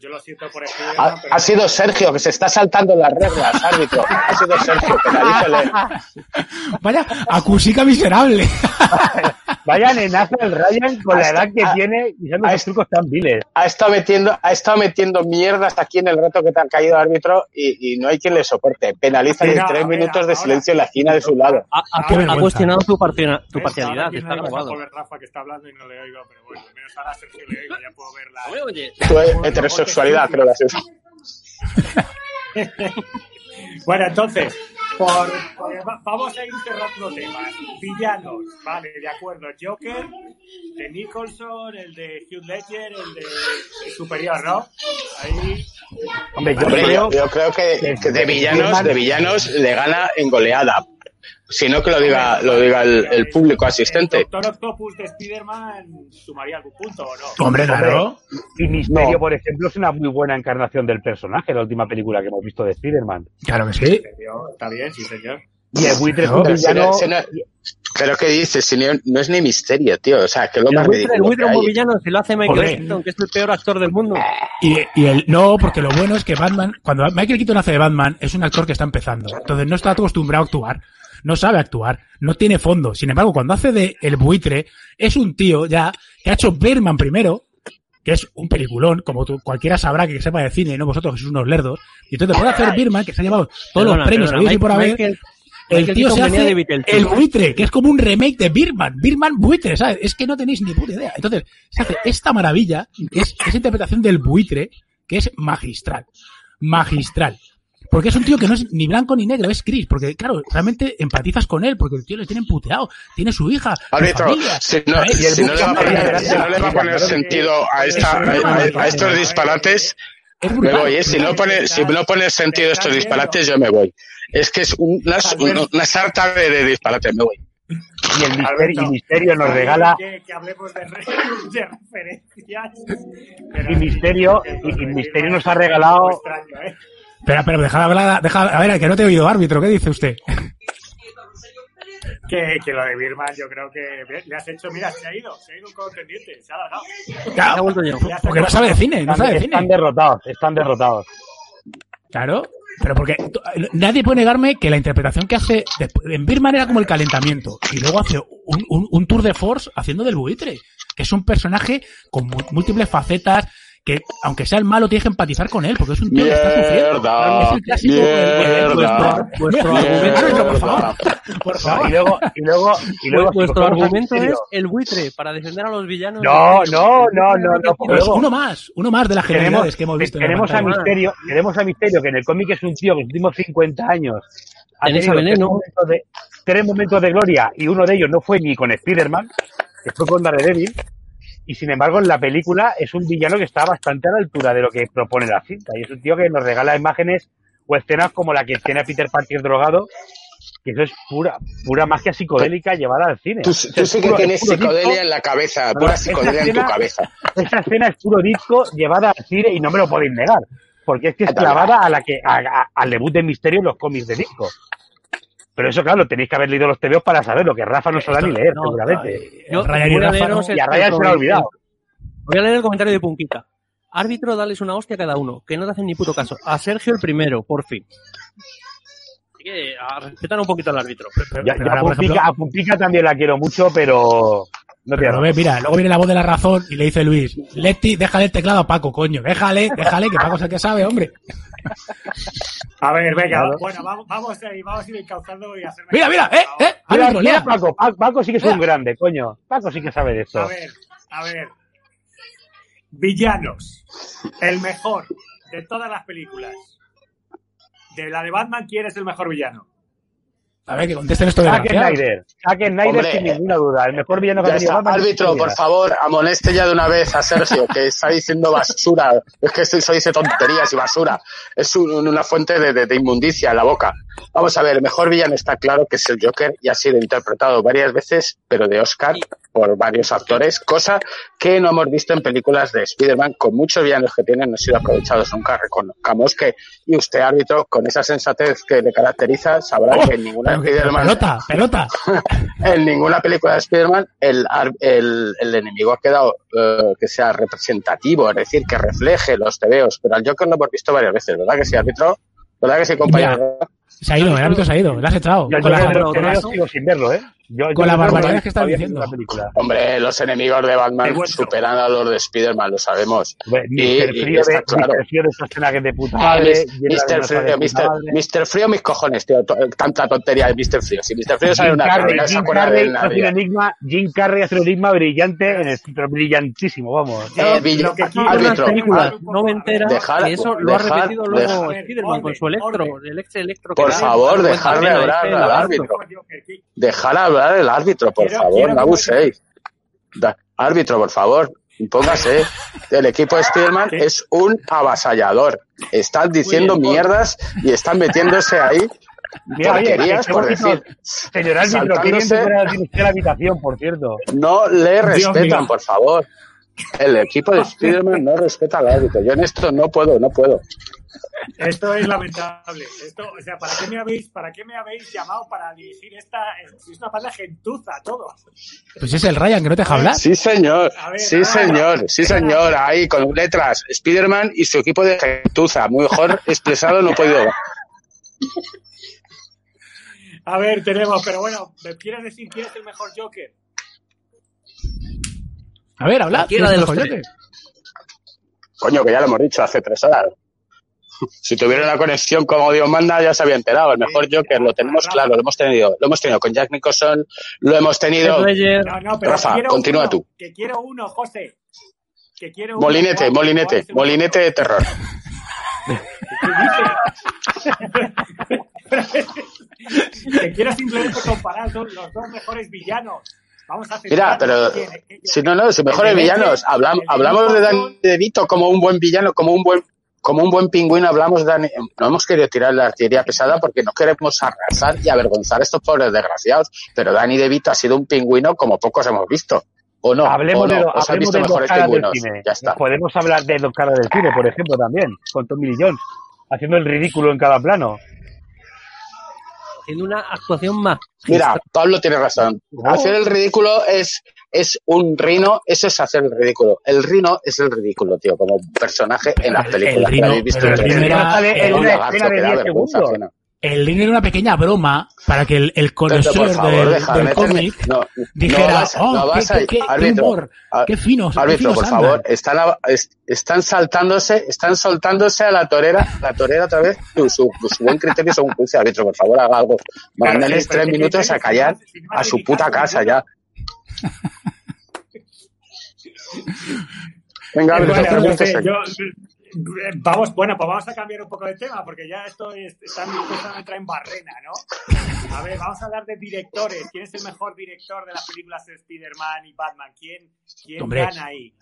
yo lo siento por Spiderman, Ha, pero ha sido Sergio que se está saltando las reglas, árbitro. Ha sido Sergio, penalízale. Vaya, acusica miserable. Vaya nenazo el Ryan con la edad que a- tiene y a- esos trucos tan viles. Ha estado metiendo, ha estado metiendo mierdas aquí en el rato que te ha caído árbitro y, y no hay quien le soporte. Penalízale Sí, no, tres minutos de ahora- silencio en la esquina de su lado. Ha, cuestionado tu, parcialidad, está grabado. Rafa que está hablando y no le oigo, pero bueno, al menos ahora Sergio le oigo, ya puedo ver la... Oye, oye, Tu heterosexualidad, creo que ha sido. Bueno, entonces, por, por- va- vamos a ir cerrando temas. Villanos, vale, de acuerdo. Joker, de Nicholson, el de Hugh Ledger, el de el Superior, ¿no? Ahí, Hombre, yo Hombre, creo yo, yo creo que, que de villanos, de villanos le gana en goleada. Si no que lo diga, lo diga el, el público asistente. El Doctor Octopus de Spider-Man sumaría algún punto, ¿o no? Hombre, claro. y Misterio, No. por ejemplo, es una muy buena encarnación del personaje, la última película que hemos visto de Spider-Man. Claro que sí. Está bien, sí, señor. Y el buitre es un villano... pero ¿qué dices? Si no, no es ni misterio, tío. O sea, que lo el más buitre, el buitre es hay. villano, si lo hace Michael. Keaton, que es el peor actor del mundo. Y, y el, no, porque lo bueno es que Batman, cuando Michael Keaton hace de Batman, es un actor que está empezando. Entonces no está acostumbrado a actuar. No sabe actuar. No tiene fondo. Sin embargo, cuando hace de el buitre, es un tío ya que ha hecho Birdman primero, que es un peliculón, como tú, cualquiera sabrá que sepa de cine, no vosotros que sois unos lerdos. Y entonces puede hacer Birdman, que se ha llevado todos Perdona, los premios perdona, y por haber. Michael- el Michael tío se hace de el buitre, que es como un remake de Birdman. Birdman buitre, ¿sabes? Es que no tenéis ni puta idea. Entonces, se hace esta maravilla, que es esa interpretación del buitre, que es magistral. Magistral. Porque es un tío que no es ni blanco ni negro, es gris. Porque, claro, realmente empatizas con él, porque el tío le tiene puteado. Tiene su hija, familia. si no, ¿sabes? si no le va a poner, si no le va a poner claro, sentido a, esta, a, a- a estos disparates, Es me voy. ¿eh? Si no pone, si no pone sentido a estos disparates, yo me voy. Es que es una, una, sarta de, de disparates, me voy. Y el misterio, Alberto, y misterio nos regala... Que, que hablemos de, re- de referencias. pero Y Misterio- y- y Misterio nos ha regalado- extraño, ¿eh? Espera, pero dejad hablar, deja, a ver, que no te he oído, árbitro, ¿qué dice usted? Que, que lo de Birman yo creo que le has hecho, mira, se ha ido, se ha ido un contendiente, se ha alargado. Claro, porque no sabe de cine, no Están, sabe de están cine. derrotados, están derrotados. Claro, pero porque nadie puede negarme que la interpretación que hace después- en Birman era como el calentamiento y luego hace un, un- un tour de force haciendo del buitre, que es un personaje con múltiples facetas que aunque sea el malo tienes que empatizar con él porque es un tío que está sufriendo. Mierda, Es el clásico mierda, vuestro, vuestro argumento, árbitro, por favor. Por No, favor. y luego, y luego, y luego si Vuestro argumento es el buitre para defender a los villanos. No, no, no, no, no. Pues uno más, uno más de las generalidades que hemos visto. tenemos a. Misterio, tenemos a Misterio que en el cómic es un tío que en los últimos 50 años ha tenido tres momentos, de, tres momentos de gloria y uno de ellos no fue ni con Spider-Man, que fue con Daredevil, y sin embargo en la película es un villano que está bastante a la altura de lo que propone la cinta, y es un tío que nos regala imágenes o escenas como la que tiene a Peter Parker drogado, que eso es pura, pura magia psicodélica llevada al cine. Tú, O sea, tú sí que puro- tienes disco. psicodelia en la cabeza, pura psicodelia en tu cabeza. Esta escena es puro disco llevada al cine y no me lo podéis negar. Porque es que es clavada a la que, a- a- al debut de Misterio en los cómics de disco. Pero eso, claro, tenéis que haber leído los TVOs para saberlo, que Rafa no sabrá ni leer, No, seguramente. eh, Yo Ryan y Rafa, ¿no? Y a Ryan se lo ha olvidado. Voy a leer el comentario de Punquita. Árbitro, dales una hostia a cada uno, que no te hacen ni puto caso. A Sergio el primero, por fin. Así que a respetar un poquito al árbitro. Pero- Ya, pero ya ahora, a, por Pumpica, ejemplo- a Pumpica también la quiero mucho, pero no Pero tiene ve, mira, luego viene la voz de la razón y le dice Luis, Leti, déjale el teclado a Paco, coño, déjale, déjale, que Paco es el que sabe, hombre. A ver, venga, Claro. bueno, vamos, vamos, a ir, vamos a ir encauzando y hacerme. Mira, mira, eh, eh, Mira, árbitro, mira. Paco, Pa- Paco sí que es Mira. un grande, coño. Paco sí que sabe de esto. A ver, a ver. Villanos. El mejor de todas las películas. De la de Batman, ¿quién es el mejor villano? A ver, que contesten esto de Zack. Snyder. Zack Snyder Hombre. sin ninguna duda. El mejor villano que ha tenido árbitro, por favor, amoneste ya de una vez a Sergio, que está diciendo basura. Es que eso dice tonterías y basura. Es un- una fuente de, de- de inmundicia en la boca. Vamos a ver, el mejor villano está claro que es el Joker y ha sido interpretado varias veces, pero de Oscar por varios actores, cosa que no hemos visto en películas de Spider-Man, con muchos villanos que tienen, no han sido aprovechados nunca. Reconozcamos que, y usted, árbitro, con esa sensatez que le caracteriza, sabrá que en ninguna Spider-Man pelota, pelota. en ninguna película de Spider-Man el, el, el enemigo ha quedado eh, que sea representativo, es decir, que refleje los tebeos, pero al Joker lo hemos visto varias veces, ¿verdad que sí, árbitro? ¿Verdad que sí, compañero? Se ha ido, el árbitro se ha ido, lo has echado. Yo, yo, yo, yo sigo sin verlo, ¿eh? Yo, yo Con las no barbaridades que todavía diciendo. la película. Hombre, los enemigos de Batman superan a los de Spider-Man, lo sabemos. Y- Mr. y Frío, está de, claro. Mr. Frío de esos personajes de puta Ah, madre. Mr. Frío, Mr. Mr. Frío, mis cojones, tío. Tanta tontería de Mr. Frío. Si Mr. Frío sale Jim una Carrey, carrera, se Jim Carrey hace un enigma, Jim Carrey hace un enigma brillante, en el, pero brillantísimo, vamos. Eh, Lo que aquí- árbitro, películas ah, noventeras dejar- que eso lo ha dejar- repetido luego Spiderman con su electro, orden. el ex electro que Por favor, dejarle hablar al árbitro. Dejar hablar el árbitro, por Quiero- favor, quiero no abuséis. Da- árbitro, por favor, póngase. El equipo de Spiderman ¿Qué? es un avasallador. Están diciendo bien, mierdas y están metiéndose ahí Mira, oye, porquerías, por decir. Señor árbitro, saltándose- la habitación, por cierto. No le respetan, mío. por favor. El equipo de Spiderman no respeta al árbitro. Yo en esto no puedo, no puedo. Esto es lamentable. Esto, o sea, ¿para qué me habéis, para qué me habéis llamado para dirigir esta? Es una panda gentuza, todo. Pues es el Ryan que no te deja hablar. Sí, señor. Ver, Sí, señor. Sí, señor. Ahí, con letras. Spiderman y su equipo de gentuza. Mejor expresado no he podido. A ver, tenemos, pero bueno, ¿me quieres decir quién es el mejor Joker? A ver, habla. Cualquiera ¿quién es de los tres. Coño, que ya lo hemos dicho hace tres horas. Si tuviera una conexión como Dios manda, ya se había enterado. El mejor Joker lo tenemos claro, lo hemos tenido. Lo hemos tenido con Jack Nicholson, lo hemos tenido. Heath Ledger, No, no, pero Rafa, continúa uno, tú. Que quiero uno, José. Que quiero uno. Molinete, ¿Cuál- cuál molinete, molinete de terror. que quiero simplemente comparar los dos mejores villanos. Vamos a Mira, pero si no, no, si mejores villanos, hablamos, hablamos de Danny DeVito como un buen villano, como un buen como un buen pingüino, hablamos de no hemos querido tirar la artillería pesada porque no queremos arrasar y avergonzar a estos pobres desgraciados, pero Danny DeVito ha sido un pingüino como pocos hemos visto. ¿O no? hablemos ¿O no? de, ¿Os has hablemos visto de dos mejores caras del cine. Ya está. Podemos hablar de dos caras del cine, por ejemplo, también, con Tommy Lee Jones, haciendo el ridículo en cada plano. Haciendo una actuación más. Mira, Pablo tiene razón. Hacer el ridículo es, es un rino, eso es hacer el ridículo. El rino es el ridículo, tío, como personaje en las El- películas el que rino- habéis visto. el en rino Sale en era un una lagarto escena que de da 10 vergüenza segundos. ajena. El Rino era una pequeña broma para que el, el favor, del, del cómic No, dijera, no vas, oh, no qué, vas qué, a qué, qué árbitro, humor, á- qué finos, qué árbitro, finos por andan". favor, están, a- es- están saltándose, están soltándose a la torera, la torera otra vez, su, su, su buen criterio según juicio, árbitro, por favor, haga algo. Mándales pero tres ¿qué minutos a callar a su puta casa un ya. Venga, árbitro, Bueno, yo vamos, bueno, pues vamos a cambiar un poco de tema, porque ya esto es, está, esto me trae en barrena, ¿no? A ver, vamos a hablar de directores. ¿Quién es el mejor director de las películas de Spider-Man y Batman? ¿Quién, quién Hombre. gana ahí?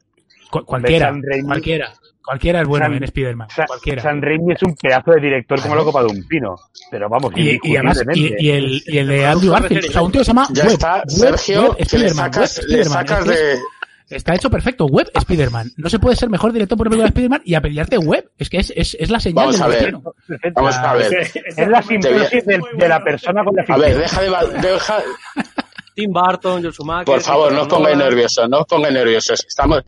Cu- cualquiera, cualquiera, cualquiera es bueno Sam- en Spider-Man, Sa- cualquiera. San Raimi es un pedazo de director como la copa de un pino. Pero vamos, y, y además, y, y el, y el de Andrew Garfield, o sea, un tío se llama Ya Web, está, Web, Sergio, Web le sacas, Web le sacas de... es- Está hecho perfecto, Web Spider-Man. No se puede ser mejor director por película de Spider-Man y apellidarte Web. Es que es, es, es la señal Vamos del a ver. Vamos a ver. Es la simbiosis de, la persona con la A ficción. ver, deja de... deja- Tim Burton, Joe Schumacher. Por favor, no os pongáis nerviosos, no os pongáis nerviosos. Estamos,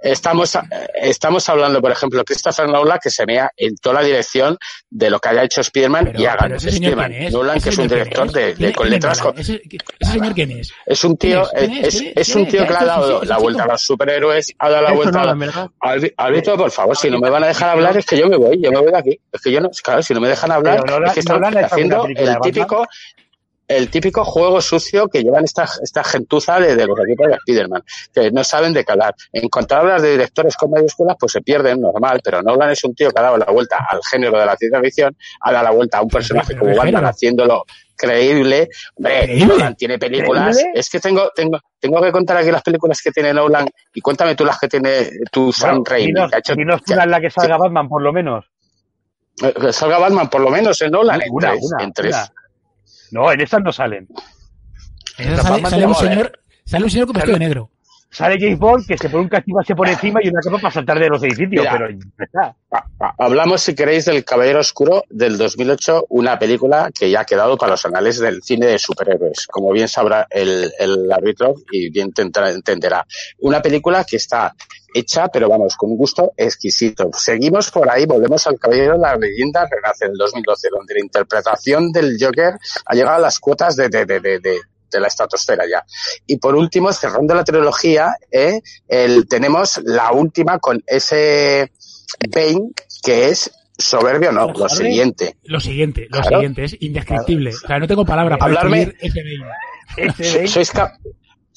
estamos, estamos hablando, por ejemplo, Christopher Nolan, que se vea en toda la dirección de lo que haya hecho Spider-Man y haga ese Spider-Man. es? Nolan, ¿Ese que es un director de, de- ¿Quién- con letras... Con- ¿Ese, ese señor quién es? Es un tío, ¿Quién es? un ¿Quién tío que ha ¿Quién es? dado ¿Ese la vuelta a los superhéroes, ha dado la vuelta a... Álvi- Árbitro, por favor, si no me van a dejar hablar, es que yo me voy, yo me voy de aquí. Es que yo no, claro, si no me dejan hablar, es que están ha haciendo el típico, el típico juego sucio que llevan esta, esta gentuza de, de los equipos de Spider-Man, que no saben de hablar. En cuanto hablas de directores con mayúsculas, pues se pierden, normal, pero Nolan es un tío que ha dado la vuelta al género de la ciencia ficción, ha dado la vuelta a un personaje como ¿qué Batman haciéndolo creíble. Hombre, ¿Creíble? Nolan tiene películas. ¿Creíble? Es que tengo, tengo, tengo que contar aquí las películas que tiene Nolan y cuéntame tú las que tiene tu Sam Raimi, dinos, la que salga Batman, por lo menos. Eh, Que salga Batman, por lo menos en Nolan, en Una, tres. una, en tres. una. No, en estas no salen. En esa Pero sale, sale un señor, sale un señor con vestido de negro. Sale James Bond que se pone un hacia por encima y una capa para saltar de los edificios, Mira. pero está. Hablamos, si queréis, del Caballero Oscuro del 2008, una película que ya ha quedado para los anales del cine de superhéroes, como bien sabrá el, el árbitro y bien tendrá- entenderá. Una película que está hecha, pero vamos, con un gusto exquisito. Seguimos por ahí, volvemos al Caballero de la Leyenda Renace del 2012, donde la interpretación del Joker ha llegado a las cuotas de, de, de, de, de- la estratosfera ya. Y por último, cerrando la trilogía, eh, el, tenemos la última con ese Bane que es soberbio, no, lo siguiente. Lo siguiente, lo Claro. siguiente, es indescriptible. O sea, no tengo palabras para Hablarme- ese Bane. Ese de- ¿Sois, cap-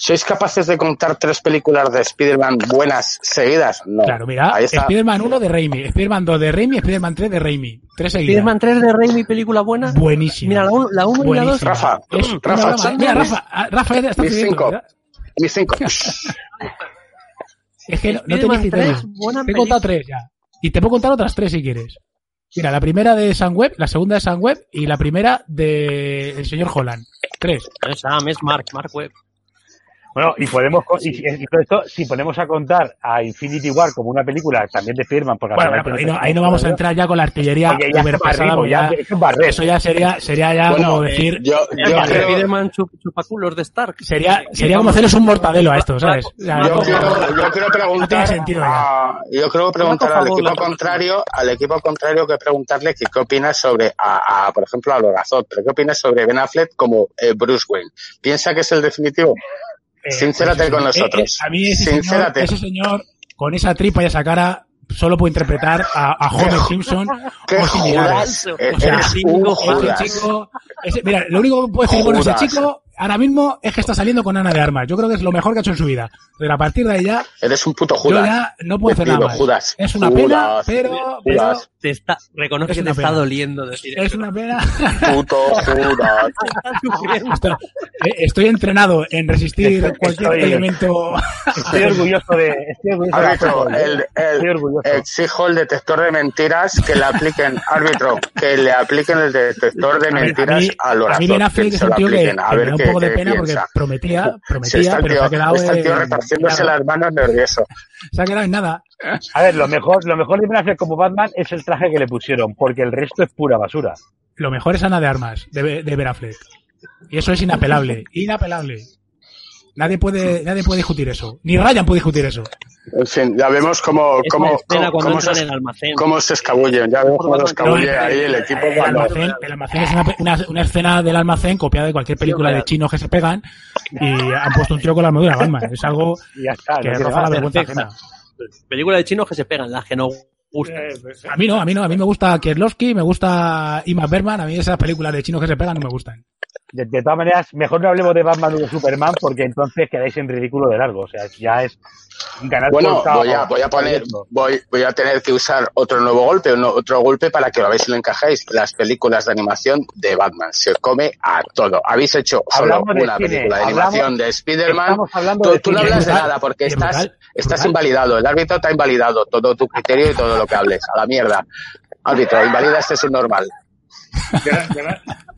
¿Sois capaces de contar tres películas de Spider-Man buenas seguidas? No. Claro, mira, Ahí está. Spider-Man 1 de Raimi, Spider-Man 2 de Raimi, Spider-Man 3 de Raimi. Tres seguidas. Spider-Man 3 de Raimi, película buena. Buenísimo. Mira, la 1 la uno y la 2. Buenísimo. Rafa, Es Rafa, broma. son- Mira, Rafa, ah, Rafa ya está Mis pidiendo, cinco. ¿verdad? Mis cinco. Es que no, no tenéis 3, criterio. buena Te he contado tres ya. Y te puedo contar otras tres si quieres. Mira, la primera de Sunweb, la segunda de Sunweb y la primera de el señor Holland. Tres. No es Sam, es Mark, Mark Webb. Bueno, y podemos, y, y todo esto, si ponemos a contar a Infinity War como una película también de Spiderman, porque Bueno, bueno, pero ahí no, ahí no vamos a entrar ya con la artillería Porque ya ya, ya- eso ya sería, sería ya Bueno, como eh, decir, Yo, yo creo, chup- chupaculos de Stark. sería, sería como hacerles un mortadelo a esto, ¿sabes? O sea, yo no- quiero, yo quiero No preguntar, ya. a- yo creo preguntar al equipo contrario, al equipo contrario que preguntarle que qué opinas sobre, a, a, por ejemplo, a Lorazot, pero qué opinas sobre Ben Affleck como eh, Bruce Wayne. ¿Piensa que es el definitivo? Eh, Sincérate pues, con eh, nosotros. eh, a mí ese señor, ese señor, con esa tripa y esa cara, solo puede interpretar a, a Homer Simpson ¿Qué o similares. O sea. Ese chico, ese- mira, lo único que puede decir bueno ese chico ahora mismo es que está saliendo con Ana de Armas. Yo creo que es lo mejor que ha hecho en su vida. Pero a partir de ahí ya, Eres un puto yo Judas. ya no puedo hacer nada más. Judas. Es una Judas. pena, pero, pero Judas. Te está, reconoce Es que te está doliendo decir es una pena. Puto Judas. Estoy, eh, estoy entrenado en resistir cualquier Estoy- elemento. Estoy orgulloso de, estoy orgulloso de Árbitro, hacerlo, ¿eh? el, Estoy el, orgulloso. exijo el detector de mentiras que le apliquen, árbitro, que le apliquen el detector de mentiras a mí, a, a mí Affleck que es un tío que, que ver qué, poco de pena porque prometía, prometía, pero se ha quedado está el tío en- retorciéndose las manos nervioso. Se ha quedado en nada. A ver, lo mejor, lo mejor de Ben Affleck como Batman es el traje que le pusieron, porque el resto es pura basura. Lo mejor es Ana de Armas, de, de Ben Affleck. Y eso es inapelable. Inapelable. Nadie puede, nadie puede discutir eso. Ni Ryan puede discutir eso. En fin, ya vemos cómo, cómo, cómo, se, en el almacén. cómo se escabullen, ya vemos cómo se escabulle No, ahí el equipo El cuando... almacén, el almacén es una, una, una escena del almacén copiada de cualquier película de chinos que se pegan y han puesto un tío con la armadura Batman. Es algo Y ya está. que roza la vergüenza ajena. Película de chinos que se pegan, las que no gustan. Eh, pues, A mí no, a mí no. A mí me gusta Kierlowski, me gusta Ima Berman. A mí esas películas de chinos que se pegan no me gustan. De, de todas maneras, mejor no hablemos de Batman o de Superman, porque entonces quedáis en ridículo de largo. O sea, ya es un canal Bueno, voy a, voy a poner, voy, voy a tener que usar otro nuevo golpe, uno- otro golpe para que lo veáis y lo encajéis. Las películas de animación de Batman. Se come a todo. Habéis hecho solo una cine, película de hablamos- animación de Spider-Man. Tú, de tú no hablas de nada porque es estás, brutal, estás brutal. invalidado. El árbitro te ha invalidado todo tu criterio y todo lo que hables. A la mierda. Árbitro, invalida este subnormal. Yo no, yo no-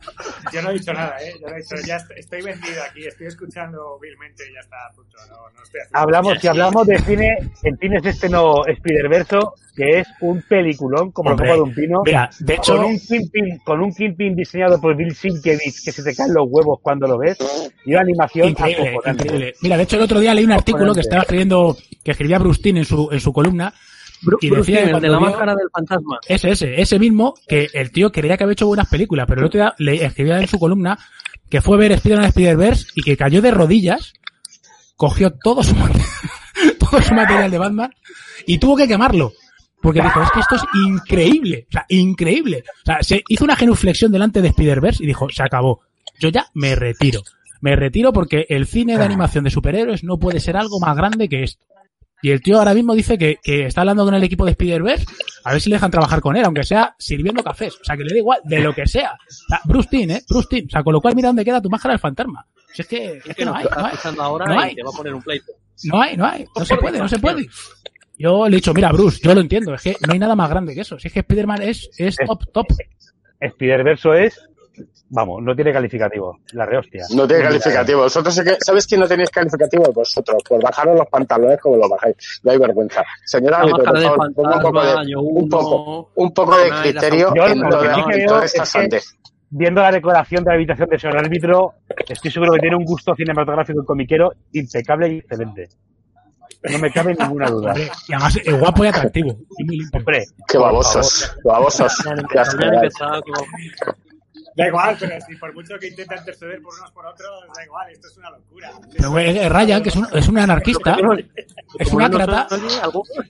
yo no he dicho nada, ¿eh? Yo no he dicho, ya est- estoy vendido aquí, estoy escuchando vilmente y ya está a punto. No, no estoy haciendo Hablamos, si hablamos de cine, en cine es este no Spider-Verso, que es un peliculón como Hombre, la copa de un pino. Mira, de hecho, con un Kingpin, con un Kingpin diseñado por Bill Sienkiewicz que se te caen los huevos cuando lo ves y una animación increíble, increíble. Mira, de hecho el otro día leí un artículo que estaba escribiendo, que escribía Bruce Timm en su, en su columna. Bru- Y Bruce decía el de la vio- máscara del fantasma. Ese, ese, ese mismo, que el tío creía que había hecho buenas películas, pero el otro día le escribía en su columna que fue a ver Spider-Man Spider-Verse y que cayó de rodillas, cogió todo su, todo su material de Batman y tuvo que quemarlo. Porque dijo, es que esto es increíble, o sea, increíble. O sea, se hizo una genuflexión delante de Spider-Verse y dijo, se acabó. Yo ya me retiro. Me retiro porque el cine de animación de superhéroes no puede ser algo más grande que esto. Y el tío ahora mismo dice que, que está hablando con el equipo de Spider-Verse a ver si le dejan trabajar con él, aunque sea sirviendo cafés. O sea, que le da igual, de lo que sea. O sea, Bruce Timm, ¿eh? Bruce Timm. O sea, con lo cual mira dónde queda tu máscara del fantasma. Si es que, es que no hay, no hay. ahora No y hay. te va a poner un pleito. No hay, no hay. No se puede, no se puede. Yo le he dicho, mira, Bruce, yo lo entiendo, es que no hay nada más grande que eso. Si es que Spider-Man es, es top, top. Spider-Verso es, vamos, no tiene calificativo, la rehostia. No tiene calificativo. Vosotros, sé que- ¿sabes quién no tenéis calificativo? Vosotros, por bajaros los pantalones como los bajáis. No hay vergüenza. Señora árbitro, por favor, un poco de, un poco, un poco de criterio Yo en lo toda, que sí que en veo toda esta es que- sandez. Viendo la decoración de la habitación de señor árbitro, estoy seguro que tiene un gusto cinematográfico y comiquero impecable y excelente. No me cabe ninguna duda. Y además es guapo y atractivo. Y muy limpio. Hombre, Qué babosos, babosos. Da igual, pero si por mucho que intenten interceder por unos por otros, da igual, esto es una locura. Pero güey, eh, Ryan, que es un, es un anarquista, es un ácrata.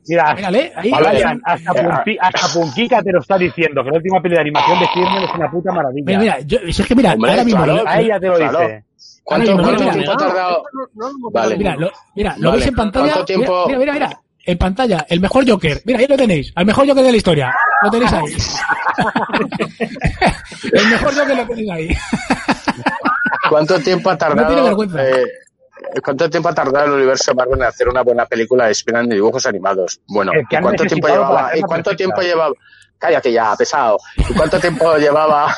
mira, Mírale, ahí. Vale. Ryan, hasta, Punki- hasta Punquica te lo está diciendo, que la última peli de animación de Spiderman es una puta maravilla. Mira, mira, yo, si es que mira, Hombre, ahora mismo. claro, A ella te lo Claro. dice. ¿Cuánto, cuánto tiempo ha tardado? No, no, no, Vale. Mira, lo, mira, lo Vale. veis en pantalla. ¿Cuánto tiempo- Mira, mira, mira, mira. En pantalla, el mejor Joker. Mira, ahí lo tenéis. Al mejor Joker de la historia. Lo tenéis ahí. el mejor Joker lo tenéis ahí. ¿Cuánto tiempo ha tardado? tiene vergüenza. eh, ¿Cuánto tiempo ha tardado el universo Marvel en hacer una buena película de Spider-Man de dibujos animados? Bueno, El que ¿y han cuánto tiempo llevaba? ¿Y cuánto tiempo llevaba? Cállate ya, pesado. ¿Y cuánto tiempo llevaba?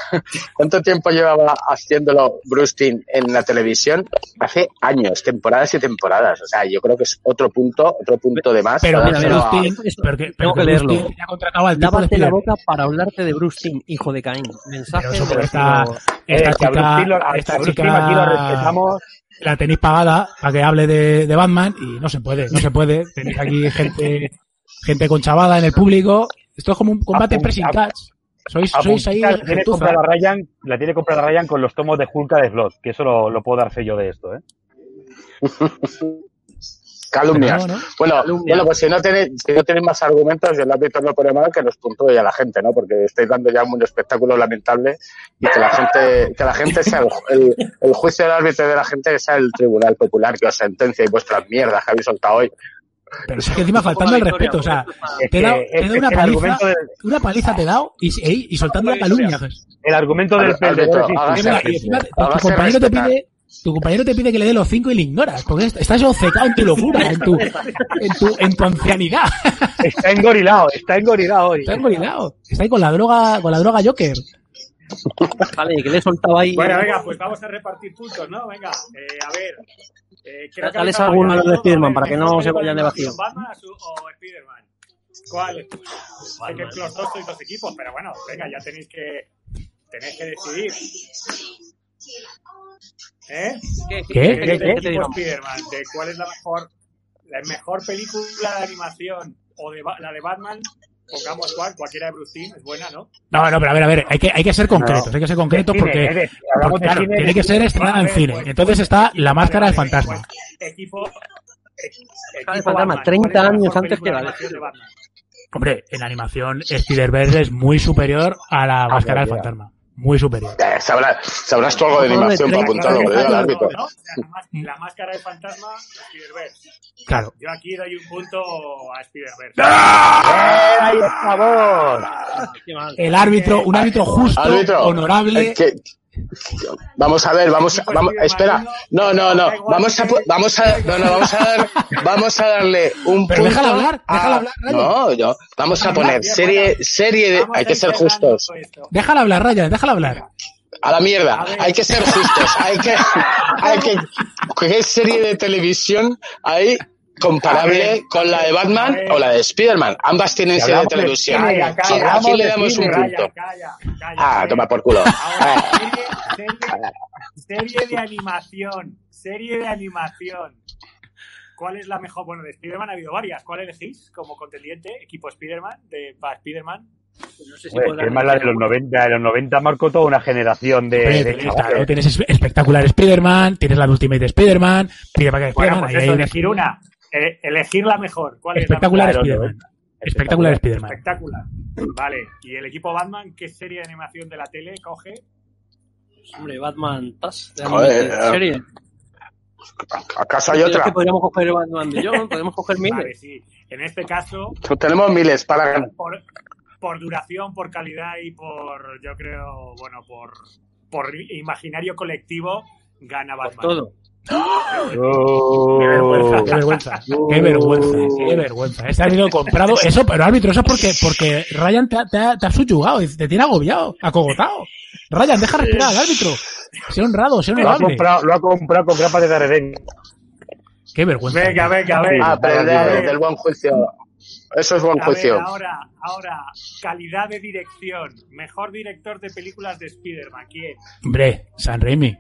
¿Cuánto tiempo llevaba haciéndolo Bruce Timm en la televisión? Hace años, temporadas y temporadas. O sea, yo creo que es otro punto, otro punto de más. Pero mira, Bruce a- pero que, tengo que que Bruce leerlo. Lávate la boca para hablarte de Bruce Timm, hijo de Caín. Mensaje Pero eso de porque nuestro- está, Eh, esta Bruce lo- chica, a esta Bruce Timm aquí lo chica respetamos. la tenéis pagada para que hable de, de Batman y no se puede, no se puede. Tenéis aquí gente, gente con chavada en el público. Esto es como un combate pressing catch. Sois, sois ahí la tiene comprada Ryan, la tiene comprada Ryan con los tomos de Hulka de Slot, que eso lo, lo puedo dar fe yo de esto, ¿eh? Calumnias. Pero no, no. Bueno, Calumnias. bueno, pues si no tenéis, si no tenéis más argumentos, yo el árbitro no pone mal que los puntúe a la gente, ¿no? Porque estáis dando ya un espectáculo lamentable y que la gente, que la gente sea el, el, el juicio del árbitro de la gente que sea el tribunal popular que os sentencia y vuestras mierdas que habéis soltado hoy. Pero es que encima faltando el respeto, o sea, te he que- dado, es te he dado que una el paliza, argumento del, una paliza te he dado y, y, y soltando la calumnia. el argumento del tu compañero te pide, tu compañero te pide que le dé los cinco y le ignoras, porque est- estás obcecado en tu locura, en tu, en tu, en tu ancianidad. Está engorilado, está engorilado hoy. Estás engorilado. Está ahí con la droga, con la droga Joker. Vale, que le he soltado ahí. Bueno, venga, pues vamos a repartir puntos, ¿no? Venga, eh, a ver. Eh, creo que Dales alguno a los de Spiderman ver, para que no ¿mejor se vayan de vacío. ¿Batman o Spiderman? ¿Cuál? Hay que los dos sois dos equipos, pero bueno, venga, ya tenéis que tenéis que decidir. ¿Eh? ¿Qué? ¿Qué? ¿Qué? ¿Qué, ¿Qué? Spiderman? ¿De cuál es la mejor la mejor película de animación o de la de Batman? Pongamos cuál, cualquiera de Bruce Timm, es buena, ¿no? No, no, pero a ver, a ver, hay que, hay que ser concretos, hay que ser concretos De cine, porque, porque, claro, cine, tiene que ser estrenada en cine. pues, Entonces pues, está La Máscara del Fantasma. pues, equipo, equipo del Fantasma, Batman, 30 ¿cuál es la años antes que la? Hombre, en animación Spider-Verse es muy superior a La Máscara del. Fantasma. Muy superior. Eh, sabrá- sabrás tú algo de animación para 30 apuntarlo, que le diga al No, árbitro. no, o sea, la, más- la máscara de fantasma. Claro. Yo aquí doy un punto a Spider-Verse. ¡Eh, ahí por favor! Qué. El árbitro, un árbitro justo, Árbitro, honorable. eh, que- Vamos a ver, vamos, vamos, espera, no, no, no, vamos a, vamos a, no, no, vamos a dar, vamos a darle un punto. déjala hablar, déjala hablar. No, yo, vamos a poner serie, serie de, hay que ser justos. Déjala hablar, Ryan, déjala hablar. A la mierda, hay que ser justos, hay que, hay que, ¿qué serie de televisión hay comparable con la de Batman o la de Spider-Man? Ambas tienen serie de televisión. cine, Calla, ¿Quién- calla, ¿A quién le damos un punto? Calla, calla, calla. Ah, toma por culo. Ahora, Ah. serie, serie, serie de animación. Serie de animación. ¿Cuál es la mejor? Bueno, de Spider-Man ha habido varias. ¿Cuál elegís como contendiente? Equipo Spider-Man, de para Spider-Man. No sé si Hombre, podrán- que es más la de los 90, de los 90 marcó toda una generación de, Hombre, de claro, tienes es- espectacular Spider-Man, tienes la de Ultimate Spider-Man, Parker Bueno, Spider-Man, pues eso, elegir una. Eh, elegir la mejor. ¿Cuál es la espectacular Claro, Spider-Man. no, Espectacular Spider-Man. Espectacular. Vale. ¿Y el equipo Batman qué serie de animación de la tele coge? Hombre, Batman de Joder, animación, serie. ¿Acaso hay otra? que podríamos coger Batman de John, podemos coger Vale, miles. sí. En este caso, Tenemos miles para por, por duración, por calidad y por, yo creo, bueno, por, por imaginario colectivo, gana Por Batman. todo. Oh. Qué vergüenza, qué vergüenza, qué vergüenza, qué vergüenza. Este ha sido comprado. Eso, pero árbitro, eso es porque, porque Ryan te ha, te ha, te ha subyugado, te tiene agobiado, acogotado. Ryan, deja respirar al árbitro. Sea honrado, sea Lo ha comprado, lo ha comprado con grapas de Daredevil. Qué vergüenza. Venga, venga, venga. Aprender del buen juicio. Eso es buen A ver, juicio. ahora, ahora, calidad de dirección. Mejor director de películas de Spider-Man. ¿Quién? Hombre, San Raimi.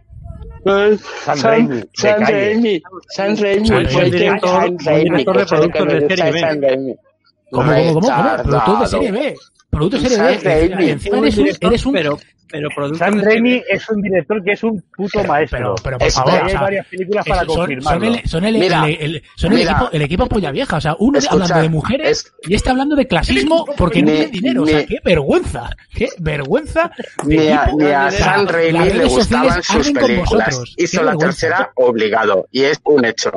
San Raimi, San. Raimi. San Raimi. San Raimi. San Director- de productos de serie B. ¿Cómo, cómo, cómo? cómo? Producto de serie B. Producto serie San B. Raimi. Encima eres un, eres un, pero, pero de- Raimi es un director que es un puto maestro. pero, pero por Es- favor, Hay o sea, varias películas para son, son confirmarlo. el, son el, Mira, el- el- son el mira. equipo, el equipo polla vieja. O sea, uno Escucha, hablando de mujeres es- y este hablando de clasismo porque no Ni- tiene dinero. O sea, qué vergüenza. Qué vergüenza. Ni a, ni a las Raimi le gustaban sus películas. Hizo la tercera obligado. Y es un hecho.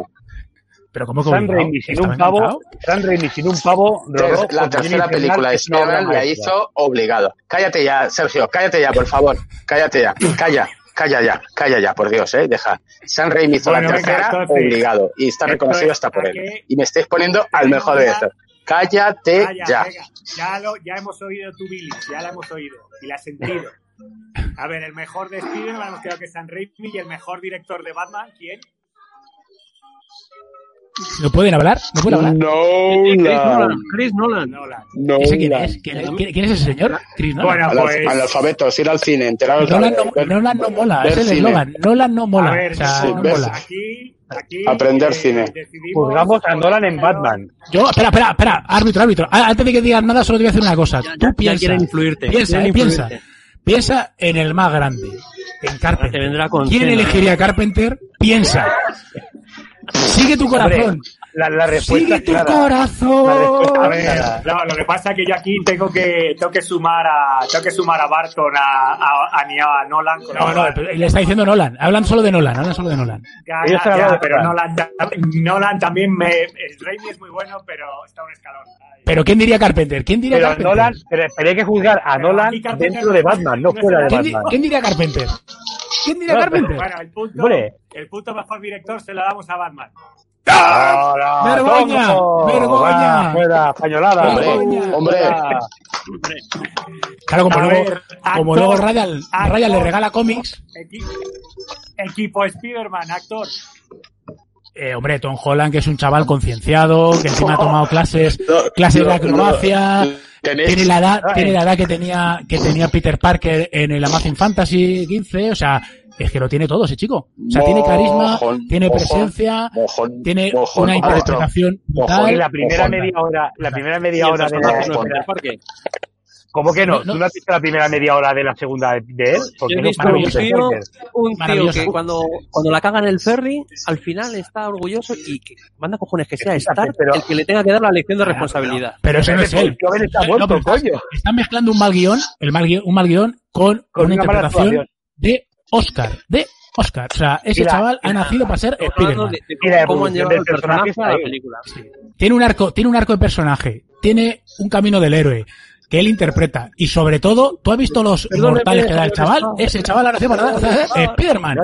Pero ¿cómo que San? Raimi sin ¿Estaba un pavo? San Raimi sin un pavo, la tercera película de Spider-Man la hizo obligado. Cállate ya, Sergio, cállate ya, por favor. Cállate ya, calla, calla ya, calla ya, por Dios, eh, deja. San Raimi hizo Bueno, la venga, tercera entonces, obligado y está reconocido hasta por él. Y me estáis poniendo al mejor director. Cállate Vaya, ya. venga, ya, lo, ya hemos oído tu Billy, ya la hemos oído y la has sentido. A ver, el mejor de Spider-Man hemos quedado que es San Raimi y el mejor director de Batman, ¿quién? ¿No pueden hablar? ¿No pueden hablar? Chris Nolan. No, Chris Nolan. Nolan. no. ¿Ese quién es? ¿Quién, es- quién- quién es ese señor? Chris Nolan. Bueno, Al, pues... analfabetos, ir al cine, enteraros Nolan de- no, Nolan no mola, es el cine. eslogan. Nolan no mola. a ver, o sea, sí, no mola. aquí, aquí... Aprender eh, cine. Juzgamos a Nolan en Batman. Yo, espera, espera, espera, árbitro, árbitro. Antes de que digas nada, solo te voy a decir una cosa. Ya, Tú ya, piensa, quieren influirte. piensa, quieren eh, piensa, influirte. piensa en el más grande, en Carpenter. Te vendrá con ¿Quién cena. elegiría a Carpenter? Piensa. Sigue tu corazón. La, la respuesta Sigue tu clara. La corazón. respuesta A es ver, clara. no, lo que pasa es que yo aquí tengo que, tengo que sumar a, tengo que sumar a Barton, a, a, a, ni a Nolan. con No, no, le está diciendo Nolan. Hablan solo de Nolan, hablan solo de Nolan. Ya, ya, ya, pero Nolan. Nolan, ta- Nolan también me, el Raimi es muy bueno, pero está un escalón. Ay. Pero ¿quién diría Carpenter? ¿Quién diría Pero Carpenter? Nolan, pero, hay que juzgar a Nolan dentro de Batman, no fuera de ¿Quién, di- Batman. quién diría Carpenter? ¿Quién diría No, Carpenter? Bueno, el punto, el punto mejor director se lo damos a Batman. ¡Ahora! ¡Vergoña! ¡Vergoña! Fuera, pañolada. Hombre. Claro, como A luego, ver, como actor, luego Ryan, actor. Ryan le regala cómics, Equipo, equipo Spider-Man, actor. eh, hombre, Tom Holland, que es un chaval concienciado, que encima ha tomado clases, clases de acrobacia, tenéis- tiene la edad, Ay. tiene la edad que tenía, que tenía Peter Parker en el Amazing Fantasy 15, o sea, es que lo tiene todo ese chico. O sea, tiene carisma, Mojón, tiene presencia, mojón, tiene mojón, una interpretación Mojón. brutal. Y la primera Ojo. media hora, la primera media hora de personaje la, no es Peter Parker. ¿Cómo que no? No, no. ¿Tú no has visto la primera media hora de la segunda de de él? Yo Porque he no visto para un tío, un que cuando, cuando la caga en el ferry, al final está orgulloso y que manda cojones que sea Stark pero- el que le tenga que dar la lección de responsabilidad. Pero eso no es él. Joven está No, muerto, pero coño. Están mezclando un mal guion, el mal guion, un mal guion con, Con una, una interpretación de Oscar, de Oscar. O sea, ese la- chaval ha la- nacido para ser Spider-Man. de, de Y la cómo, han llevado el personaje personaje a la película. Tiene un arco, tiene un arco de personaje, tiene un camino del héroe que él interpreta y sobre todo, ¿tú has visto los mortales que da el chaval? Ese chaval ha nacido para ser Spider-Man.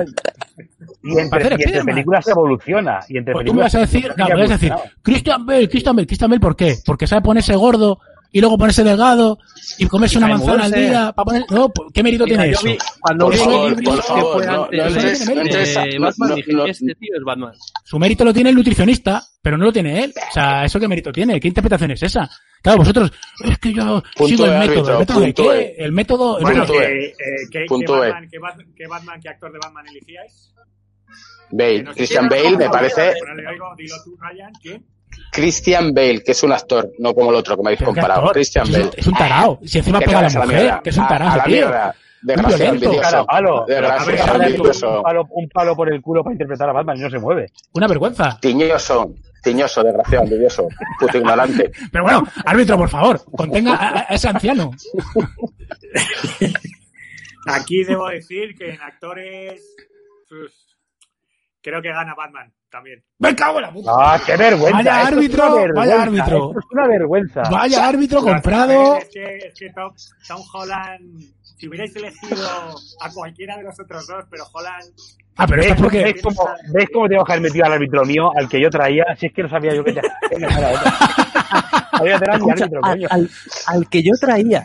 Y entre, y entre películas evoluciona. Y entre Pues tú me vas a películas decir, me vas a decir. Christian Bale, Christian Bale, Christian Bale, ¿por qué? Porque sabe ponerse gordo y luego ponerse delgado y comerse Y una manzana al día para poner, no, ¿qué mérito Mira, tiene eso? vi- cuando Por favor, por favor, no, antes no a- no, Batman, no, dije, no. este tío es Batman. Su mérito lo tiene el nutricionista, pero no lo tiene él. O sea, ¿eso qué mérito tiene? ¿Qué interpretación es esa? Claro, vosotros, es que yo Punto sigo el método. árbitro, ¿El método de qué? E. El método... Bueno, que, eh, ¿qué, qué Punto E. Batman, qué, Bat- qué Batman, qué actor de Batman elegíais? Bale, Christian Bale me parece dilo tú, Ryan, ¿quién? Christian Bale, que es un actor, no como el otro que me habéis comparado. actor, Christian Bale. Es un tarao. Si encima pega a la mujer, mierda. que es un tarao, A la tío. mierda. Desgraciado, envidioso. Palo. Un palo, un palo por el culo para interpretar a Batman y no se mueve. Una vergüenza. Tiñoso, tiñoso, desgraciado, envidioso, puto ignorante. Pero bueno, árbitro, por favor, contenga a, a ese anciano. Aquí debo decir que en actores uf, creo que gana Batman también. ¡Me cago en la puta! ¡Ah, qué vergüenza! Vaya Esto es árbitro, una vergüenza, vaya árbitro. Esto es una vergüenza. Vaya árbitro comprado. Es que, es que Tom, Tom Holland, si hubierais elegido a cualquiera de los otros dos, pero Holland Ah, pero esto ¿Ves, es porque... ves cómo, ¿Ves cómo tengo que haber metido al árbitro mío, al que yo traía? Si es que no sabía yo que mi Escucha, árbitro, al, coño. al- al que yo traía.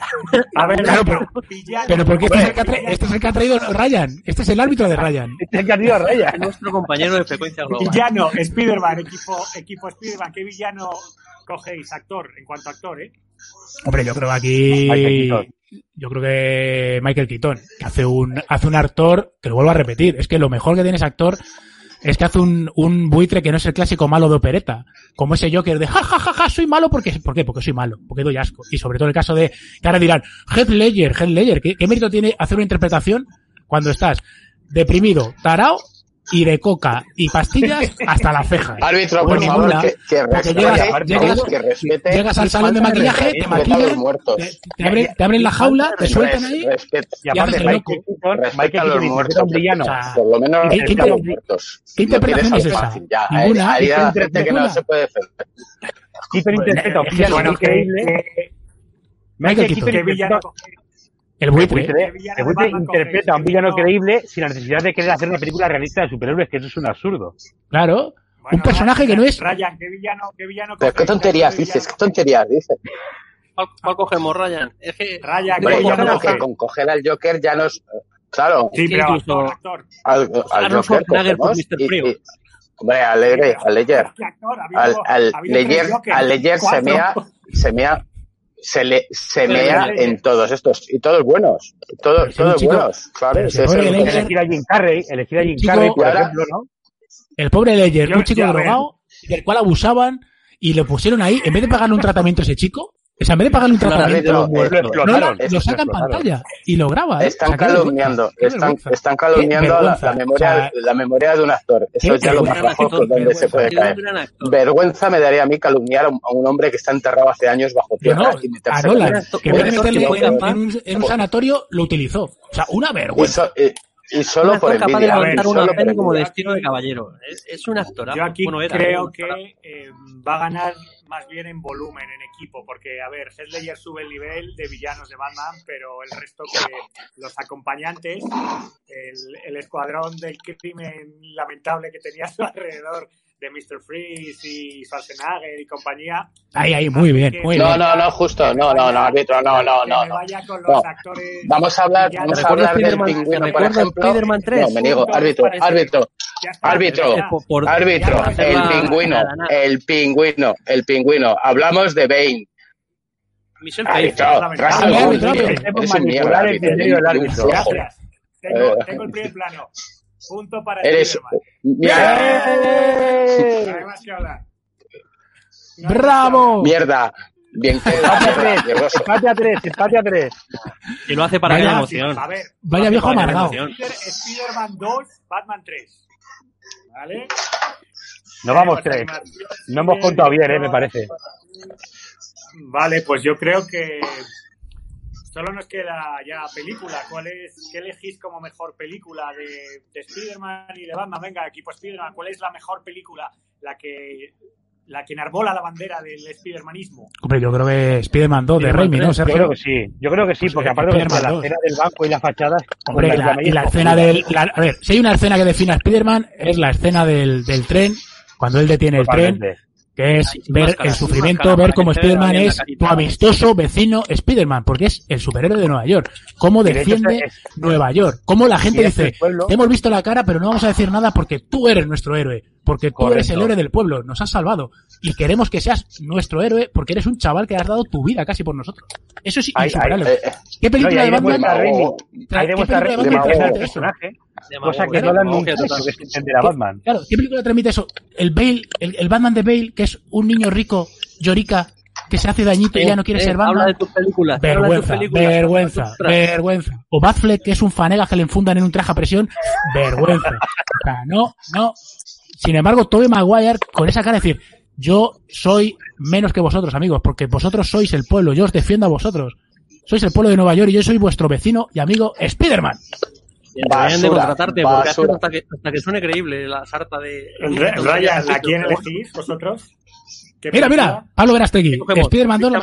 A ver, Claro, pero- villano. Pero porque este es, el que ha tra- este es el que ha traído Ryan. Este es el árbitro de Ryan. Este es el que ha tenido a raya. Nuestro compañero de frecuencia global. Villano, Spider-Man, equipo, equipo Spider-Man. ¿Qué villano cogéis? Actor, en cuanto a actor, ¿eh? Hombre, yo creo aquí... Yo creo que Michael Keaton, que hace un, hace un actor, que lo vuelvo a repetir, es que lo mejor que tiene ese actor es que hace un, un buitre que no es el clásico malo de opereta, como ese Joker de ja, ja, ja, ja, soy malo porque, ¿por qué? Porque soy malo, porque doy asco. Y sobre todo el caso de, que ahora dirán, Heath Ledger, Heath Ledger, ¿qué, qué mérito tiene hacer una interpretación cuando estás deprimido, tarao y de coca y pastillas hasta las cejas? Árbitro, Pues por favor, ninguna, que, que porque respete, llegas- llegas- que respete, Llegas al salón de maquillaje, te respeta a los maquillan, muertos. te, te abren, te abren la jaula, te sueltan ahí, Y aparte, loco. Respeta a los muertos. O sea, por lo menos ¿qué- qué a los muertos. qué interpretación No es esa? fácil, ya. Ninguna. Hay, hay ¿Qué a la gente que no se puede defender. Keaton interpreta a un es que villano Bueno, que, increíble. Michael Keaton El buitre. buitre, ¿Qué villano el de buitre Batman interpreta a un villano creíble sin la necesidad de querer hacer una película realista de superhéroes, que eso es un absurdo. Claro. Bueno, un personaje que no es. Ryan, ¿qué villano, qué villano Pero qué tonterías ¿Qué dices, qué tonterías dices. ¿Cuál, cuál cogemos, Ryan? Es que. Ryan, Hombre, ¿qué yo villano creo que con coger al Joker ya nos... Claro, Sí, pero incluso- actor, actor. al, al Arnold Joker cogemos Mr. y- y- Hombre, al Ledger, al habido- Al, al Jokers, al Ledger se mea, se mea, se le, se Pero mea en todos estos, y todos buenos, todos, todos chico- buenos, claro, es el- Elegir a Jim Carrey, elegir a Jim Chico, Carrey, por ahora- ejemplo, ¿no? El pobre Ledger, un chico drogado, del cual abusaban y le pusieron ahí, en vez de pagarle un tratamiento a ese chico, o sea, en vez de pagarle un tratamiento, no, Lo eh, no, explotaron. lo, lo saca en Lo explotaron. pantalla y lo graba. ¿eh? Están calumniando, están, están calumniando la, la memoria, o sea, la memoria de un actor. Eso es ya lo más bajo por donde se puede caer. actor. Vergüenza me daría a mí calumniar a un, a un hombre que está enterrado hace años bajo No, tierra no, y a meterse esto- que en vez de un actor en, un, en un sanatorio, lo utilizó. O sea, una y, vergüenza. so- y- y solo un por actor capaz de envidia. levantar una peli como envidia. destino de caballero. Es, es un actorazo. Yo aquí Bueno, era, creo que eh, va a ganar más bien en volumen, en equipo, porque, a ver, Heath Ledger sube el nivel de villanos de Batman, pero el resto que los acompañantes, el, el escuadrón del crimen lamentable que tenía a su alrededor de Mr. Freeze y Schwarzenegger y compañía. Ahí, ahí, muy bien, muy No, bien. no, no, justo, no, no, no, árbitro, no, no, no, me no. vaya con No. los actores Vamos a hablar, vamos a ¿Recuerdas hablar del pingüino, por ejemplo. Spider-Man 3? No, me digo, Puntos árbitro, árbitro, árbitro, árbitro, el pingüino, el pingüino, el pingüino. Hablamos de Bane. Michelle Árbitro, Árbitro, árbitro. árbitro, árbitro. flojo. Gracias. Tengo, tengo el primer plano. Punto para Eres... Spiderman. Mierda. No hay más que hablar. No ¡Bravo! Mierda. Bien que Empate a tres, empate a tres, empate a tres. Y lo hace para Vaya, la emoción. A ver, Vaya viejo Vaya amargado. Spider-Man 2, Batman 3. ¿Vale? No vamos tres. No hemos contado bien, eh, me parece. Vale, pues yo creo que solo nos queda ya película. ¿Cuál es, ¿Qué elegís como mejor película de, de Spider-Man y de Batman? Venga, equipo Spider-Man, ¿cuál es la mejor película? La que la que enarbola la bandera del Spidermanismo. Hombre, yo creo que Spider-Man 2 de Raimi, ¿no, 3, Yo creo que sí, yo creo que sí, Pues, porque eh, aparte de la escena del banco y las fachadas. Hombre, y la, y la es escena del... la- a ver, si hay una escena que define a Spider-Man, es la escena del, del tren, cuando él detiene el tren. Que es ver el sufrimiento, ver cómo Spider-Man es tu amistoso vecino Spider-Man, porque es el superhéroe de Nueva York. Cómo defiende Nueva York. Cómo la gente dice, te hemos visto la cara, pero no vamos a decir nada porque tú eres nuestro héroe. Porque tú eres el héroe del pueblo, nos has salvado. Y queremos que seas nuestro héroe porque eres un chaval que has dado tu vida casi por nosotros. Eso es insuperable. Eh, eh, ¿Qué No, película ahí de Batman? demuestra Raimi, Tra- ahí ¿qué demuestra película Raimi de transmite eso? cosa que Nolan nunca Batman. Claro, ¿qué película transmite eso? El Bale, el, el Batman de Bale, que es un niño rico, llorica, que se hace dañito y ya no quiere Eh, ser Habla de Batman. tus películas. habla de tus Vergüenza, películas. vergüenza, Ostras. vergüenza. O Batfleck, que es un fanegas que le enfundan en un traje a presión. Vergüenza. O sea, no, no. Sin embargo, Tobey Maguire, con esa cara, de decir, yo soy menos que vosotros, amigos, porque vosotros sois el pueblo, yo os defiendo a vosotros. Sois el pueblo de Nueva York y yo soy vuestro vecino y amigo Spider-Man. Deberían de Basura, contratarte porque hasta que, hasta que suene creíble la sarta de. Ryan, ¿a quién elegís vosotros? ¿Qué Mira, mira, Pablo Verastegui, Spider-Man 2 lo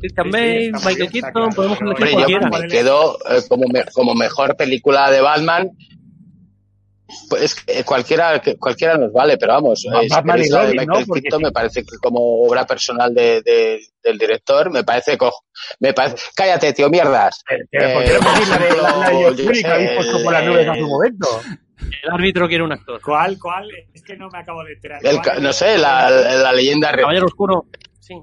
Christian Bale, Michael Keaton, podemos elegir Hombre, yo cualquiera. ¿cuál me quedo eh, como, me- como mejor película de Batman. Pues es que cualquiera, que- cualquiera nos vale, pero vamos, eh, de Michael ¿no? Keaton sí. me parece que como obra personal de, de- del director, me parece cojo. Me parece, cállate, tío, mierdas. Eh, eh, ¿Por qué no decir la de la, la de yo Joe Fury sé, que habéis puesto por las el- nubes hace un momento? El árbitro quiere un actor. ¿Cuál, cuál? Es que no me acabo de enterar. no sé, la, la leyenda Caballero Oscuro. Sí.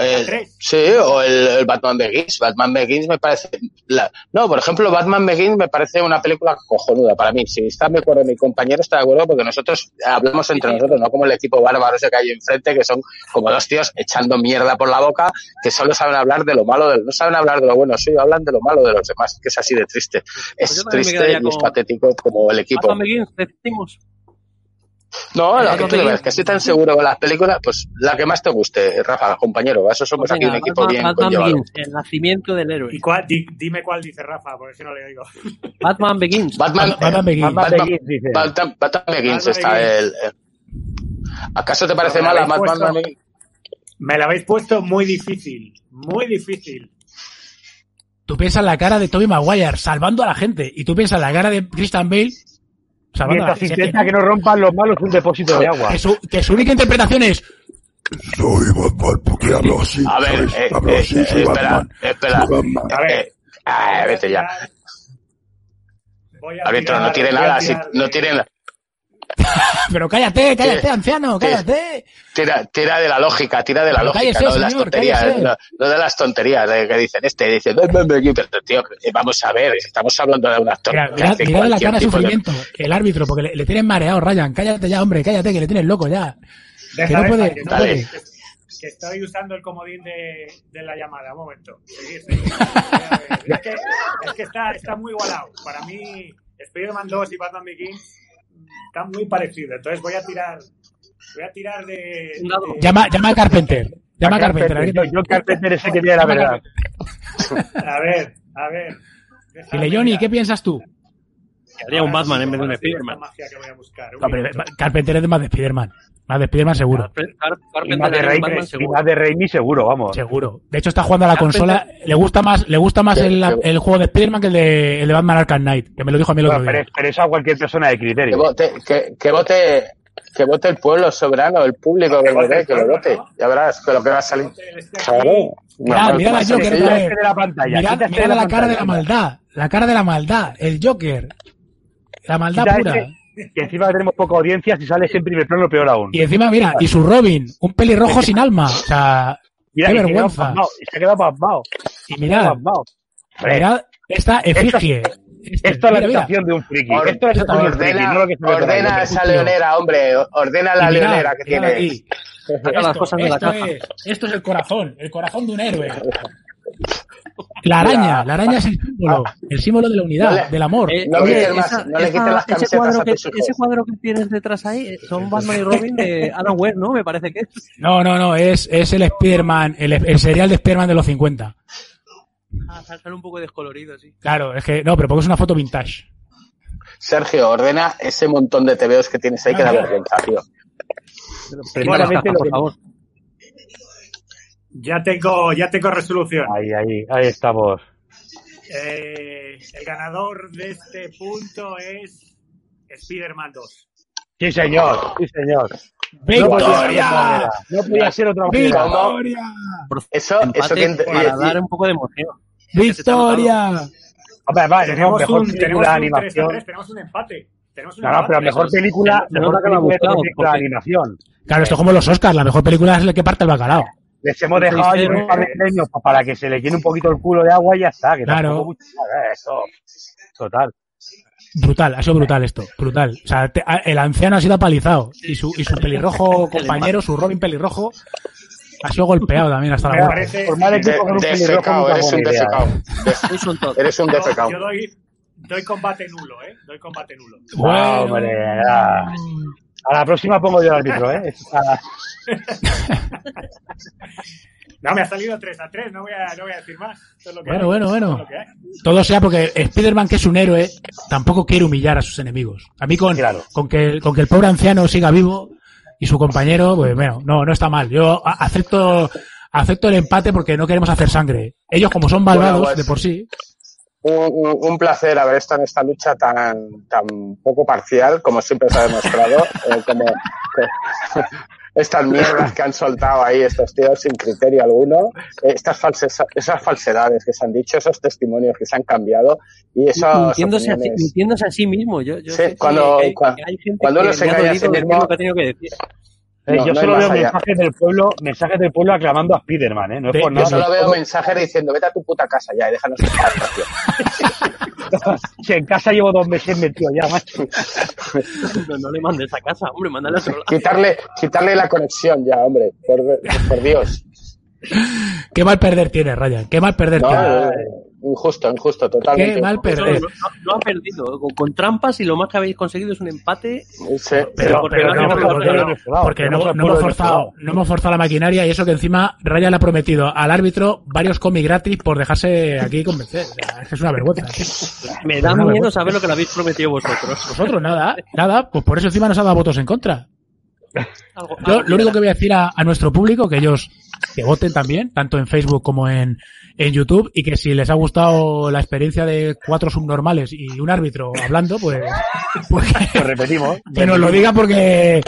Eh, sí, o el, el Batman Begins. Batman Begins me parece. la- no, por ejemplo, Batman Begins me parece una película cojonuda para mí. Si está de acuerdo mi compañero, está de acuerdo porque nosotros hablamos entre nosotros, no como el equipo bárbaro ese que hay enfrente, que son como dos tíos echando mierda por la boca, que solo saben hablar de lo malo, de, no saben hablar de lo bueno, sí, hablan de lo malo de los demás, que es así de triste. Es Pues me triste y es patético como el equipo. Batman Begins, decimos. No, la Batman que tú que estoy tan seguro con las películas, pues la que más te guste, Rafa, compañero. Eso somos Pues aquí un venga, equipo Batman, bien Batman conllevado. Begins, el nacimiento del héroe. ¿Y cuál? Di- dime cuál dice Rafa, porque si no le digo. Batman Begins. Batman, Batman Begins. Batman Batman- Begins, dice. Batman, Batman Begins está Begins. el, el- ¿Acaso te parece mala Batman Begins? Me la habéis puesto muy difícil. Muy difícil. Tú piensas en la cara de Tobey Maguire salvando a la gente y tú piensas en la cara de Christian Bale Mientras intenta que no rompan los malos un depósito de agua. Que su, que su única interpretación es Soy Batman porque hablo así. A ver, eh, hablo eh, así, eh, soy espera, Batman. espera. Soy Batman. A ver. Eh, ah, vete ya. tirar- voy a Árbitro, no tiene nada, si, no de- tiene nada. pero cállate, cállate, anciano, cállate. Tira, tira de la lógica, tira de la Pero lógica, cállese, no de las señor, tonterías, no, no de las tonterías de que dicen este, dice, Batman Begins, pero tío, eh, vamos a ver, estamos hablando de un actor. Mira, que mira, la cara de sufrimiento, el árbitro, porque le, le tienen mareado, Ryan. Cállate ya, hombre, cállate, que le tienes loco ya. Deja, que no deja, puede, que no no- puede. que- que estoy usando el comodín de, de la llamada. Un momento. Que, es que está, está muy igualado. Para mí, Spider-Man 2 y Batman Begins están muy parecidos. Entonces voy a tirar. Voy a tirar de. Un dado. de- Llama, llama a Carpenter. Llama a Carpenter. Yo, yo Carpenter ese que tiene la verdad. A ver, a ver. Dile, Johnny. ¿qué piensas tú? Haría un Batman en vez de un Spider-Man. que No. Carpenter es de más de Spider-Man. Más de Spider-man seguro. Y más de Raimi, seguro. más de Raimi seguro, vamos. Seguro. De hecho, está jugando a la Carpenter- consola. Le gusta más, le gusta más el, juego de Spider-Man que el de, el de Batman Arkham Knight, que me lo dijo a mí el otro Bueno, pero, día. pero eso a cualquier persona de Que criterio. vote, que, que vote, que vote el pueblo soberano, el público que lo vote que lo vote. Ya verás que lo que va a salir. Este Claro. Mirad, mirad Joker, la pantalla. Mirad, mirad la cara de la maldad. La cara de la maldad. El Joker. La maldad pura. Que encima tenemos poca audiencia, si sales en primer plano, peor aún. Y encima, mira, y su Robin, un pelirrojo sin alma. O sea, Mira, qué y vergüenza. y se ha quedado pasmado. Y mirad, mirad esta efigie. Este, Esto es la habitación de un friki. Or- Esto es la habitación de un friki, ordena no lo que ordena esa leonera, hombre. Ordena la Y mirad, leonera que mirad tiene. Esto, esto es, esto es el corazón, el corazón de un héroe. La araña, la araña es el símbolo, el símbolo de la unidad, No le- del amor. Eh, No quites no le esa- quites las ese camisetas cuadro a que- tus hijos. Ese cuadro que tienes detrás ahí eh, son Batman y Robin de Adam West, ¿no? Me parece que es. No, no, no, es, es el Spider-Man, el, el serial de Spider-Man de los 50. Ah, sale un poco descolorido, sí. Claro, es que, no, pero porque es una foto vintage. Sergio, ordena ese montón de TVOs que tienes ahí que da vergüenza, tío. Precisamente lo que... Ya tengo, ya tengo resolución. Ahí, ahí, ahí estamos. Eh, el ganador de este punto es Spider-Man 2. Sí, señor, sí, señor. ¡Victoria! No podía ser otra manera. ¡Victoria! Por Eso, eso que para dar un poco de emoción. ¡Victoria! Hombre, vale, Tenemos mejor un, película de un 3 a animación. 3, tenemos un empate. Tenemos un No, no, empate. pero mejor película, mejor película buscado, de película de animación. Claro, esto es como los Oscars, la mejor película es la que parte el bacalao. Les hemos dejado ahí un par de premios pa- para que se le llene un poquito el culo de agua y ya está. Que Claro. eh, Eso. Total. Brutal, ha sido brutal esto, brutal. O sea, te- a- el anciano ha sido apalizado y su, y su pelirrojo compañero, su Robin pelirrojo, ha sido golpeado también hasta la muerte. parece- Formar equipo con un pelirrojo eres un defecao. ¿eh? Eres un Yo, defecao. yo doy, doy combate nulo, ¿eh? Doy combate nulo. No, hombre, ya. A la próxima pongo yo el árbitro, ¿eh? No, me ha salido 3 a 3, no voy a, no voy a decir más. Es lo que Bueno, hay. bueno, bueno. Todo sea porque Spider-Man, que es un héroe, tampoco quiere humillar a sus enemigos. A mí con, Claro. con, que, con que el pobre anciano siga vivo y su compañero, pues bueno, no, no está mal. Yo acepto, acepto el empate porque no queremos hacer sangre. Ellos como son malvados Bueno, pues- de por sí, un, placer haber estado en esta lucha tan, tan poco parcial, como siempre se ha demostrado. eh, como, estas mierdas que han soltado ahí estos tíos sin criterio alguno, eh, estas falses, esas falsedades que se han dicho, esos testimonios que se han cambiado y esas mintiéndose, a, sí- opiniones. mintiéndose a sí mismo. Yo, yo Sí, sé que cuando- hay- que hay gente cuando que uno se engaña a sí dolido decir mismo- lo que ha tenido que decir. Eh, No, yo no solo veo allá. mensajes del pueblo, mensajes del pueblo aclamando a Spiderman, ¿eh? No es De- por yo Yo nada. solo veo mensajes diciendo, vete a tu puta casa ya y déjanos en paz, tío". Si en casa llevo dos meses metido ya, macho. No, no le mandes a casa, hombre, mándale a. Quitarle, quitarle la conexión ya, hombre, por, por Dios. Qué mal perder tiene, Ryan. Qué mal perder No, tiene. eh, injusto, injusto, totalmente. Qué mal No, perder. no, no ha perdido. Con, con trampas y lo más que habéis conseguido es un empate. Sí, Pero, pero hacemos porque, no, no hemos forzado, no hemos forzado la maquinaria y eso que encima Ryan le ha prometido al árbitro varios cómics gratis por dejarse aquí convencer. O sea, es que es una vergüenza. Me da miedo vergüenza. saber lo que le habéis prometido vosotros. Vosotros nada, nada, pues por eso encima nos ha dado votos en contra. Algo- Yo algo lo único que voy a decir a, a nuestro público, que ellos que voten también, tanto en Facebook como en, en YouTube, y que si les ha gustado la experiencia de cuatro subnormales y un árbitro hablando, pues, pues que, Lo repetimos. que nos lo diga porque eh,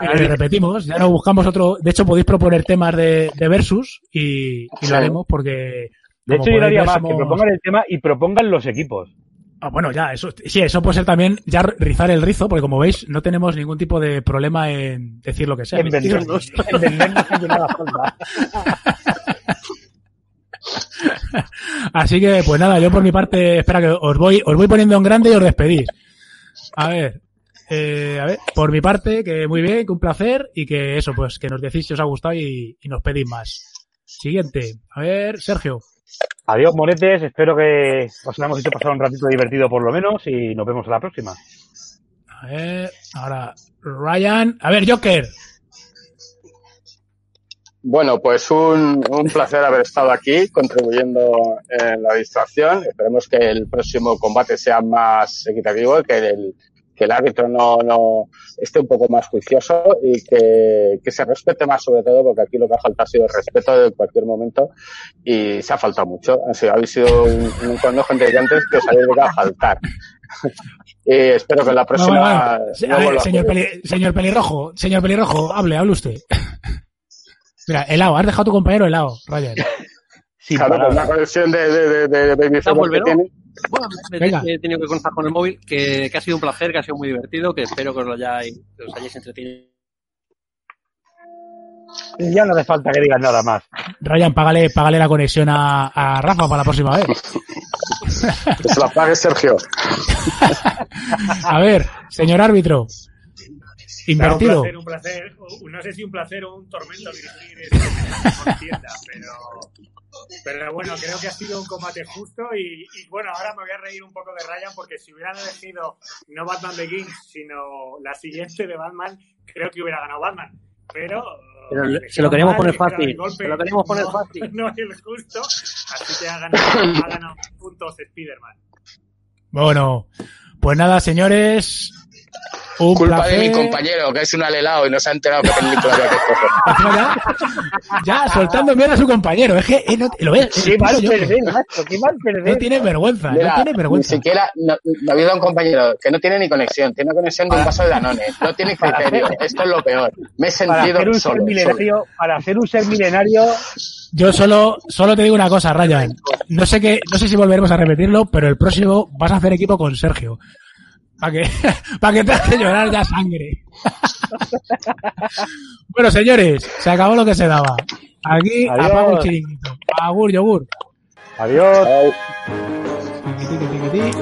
repetimos, ya no buscamos otro. De hecho, podéis proponer temas de, de versus y, lo haremos porque. De hecho, yo más, somos- que propongan el tema y propongan los equipos. Ah, bueno, ya, eso, sí, eso puede ser también ya rizar el rizo, porque como veis, no tenemos ningún tipo de problema en decir lo que sea. En vendernos, en. Así que, pues nada, yo por mi parte, espera que os voy, os voy poniendo en grande y os despedís. A ver, eh, a ver, por mi parte, que muy bien, que un placer y que eso, pues que nos decís si os ha gustado y, y nos pedís más. Siguiente, a ver, Sergio. Adiós, moretes. Espero que os hayamos hecho pasar un ratito divertido por lo menos y nos vemos a la próxima. A ver, ahora, Ryan. A ver, Joker. Bueno, pues un, un placer haber estado aquí contribuyendo en la distracción. Esperemos que el próximo combate sea más equitativo y que el, que el árbitro no, no esté un poco más juicioso y que, que se respete más sobre todo, porque aquí lo que ha faltado ha sido el respeto en cualquier momento y se ha faltado mucho. Han sido, habéis sido un, un conejo de gigantes que os habéis llegado a faltar. y espero que en la próxima... No, no a ver, señor, ocurrir. Peli- señor Pelirrojo, señor Pelirrojo, hable, hable usted. Mira, helado, has dejado a tu compañero helado, Ryan. Sin Claro, con una conexión de, de, de, de Baby ¿Está Fever que volveró? tiene. Bueno, me- he tenido que contar con el móvil, que, que ha sido un placer, que ha sido muy divertido, que espero que os lo hayáis, que os hayáis entretenido. Ya no hace falta que digas nada más. Ryan, págale, págale la conexión a, a Rafa para la próxima vez. Que se la pague Sergio. A ver, señor árbitro. Invertido. Un placer, un placer. o- No sé si un placer o un tormento dirigir esta contienda, pero, pero bueno, creo que ha sido un combate justo y, y bueno, ahora me voy a reír un poco de Ryan porque si hubieran elegido no Batman Begins, sino la siguiente de Batman, creo que hubiera ganado Batman. Pero, Pero le- elegieron se lo queríamos mal, poner fácil, se lo queríamos poner no- fácil. No es el justo, así que ha ganado, ha ganado puntos Spiderman. Bueno, pues nada, señores. Un Culpa placer. de mi compañero, que es un alelado y no se ha enterado que película había que escoger. Ya, ya soltando mierda a su compañero. Es que eh, no, lo ves. El mal perder, macho, qué mal No tiene vergüenza, Mira, no tiene ni vergüenza. siquiera, no, no ha habido un compañero que no tiene ni conexión, tiene una conexión de un vaso de Danone, no tiene criterio, esto es lo peor. Me he Para sentido hacer un ser solo, solo. milenario, para hacer un ser milenario, Yo solo, solo te digo una cosa, Ryan. No sé que, no sé si volveremos a repetirlo, pero el próximo vas a hacer equipo con Sergio. Para que, para que te hace llorar ya sangre. bueno, señores, se acabó lo que se daba. Aquí Adiós. apago el chiringuito. Agur, yogur. adiós. Tiquití, tiquití.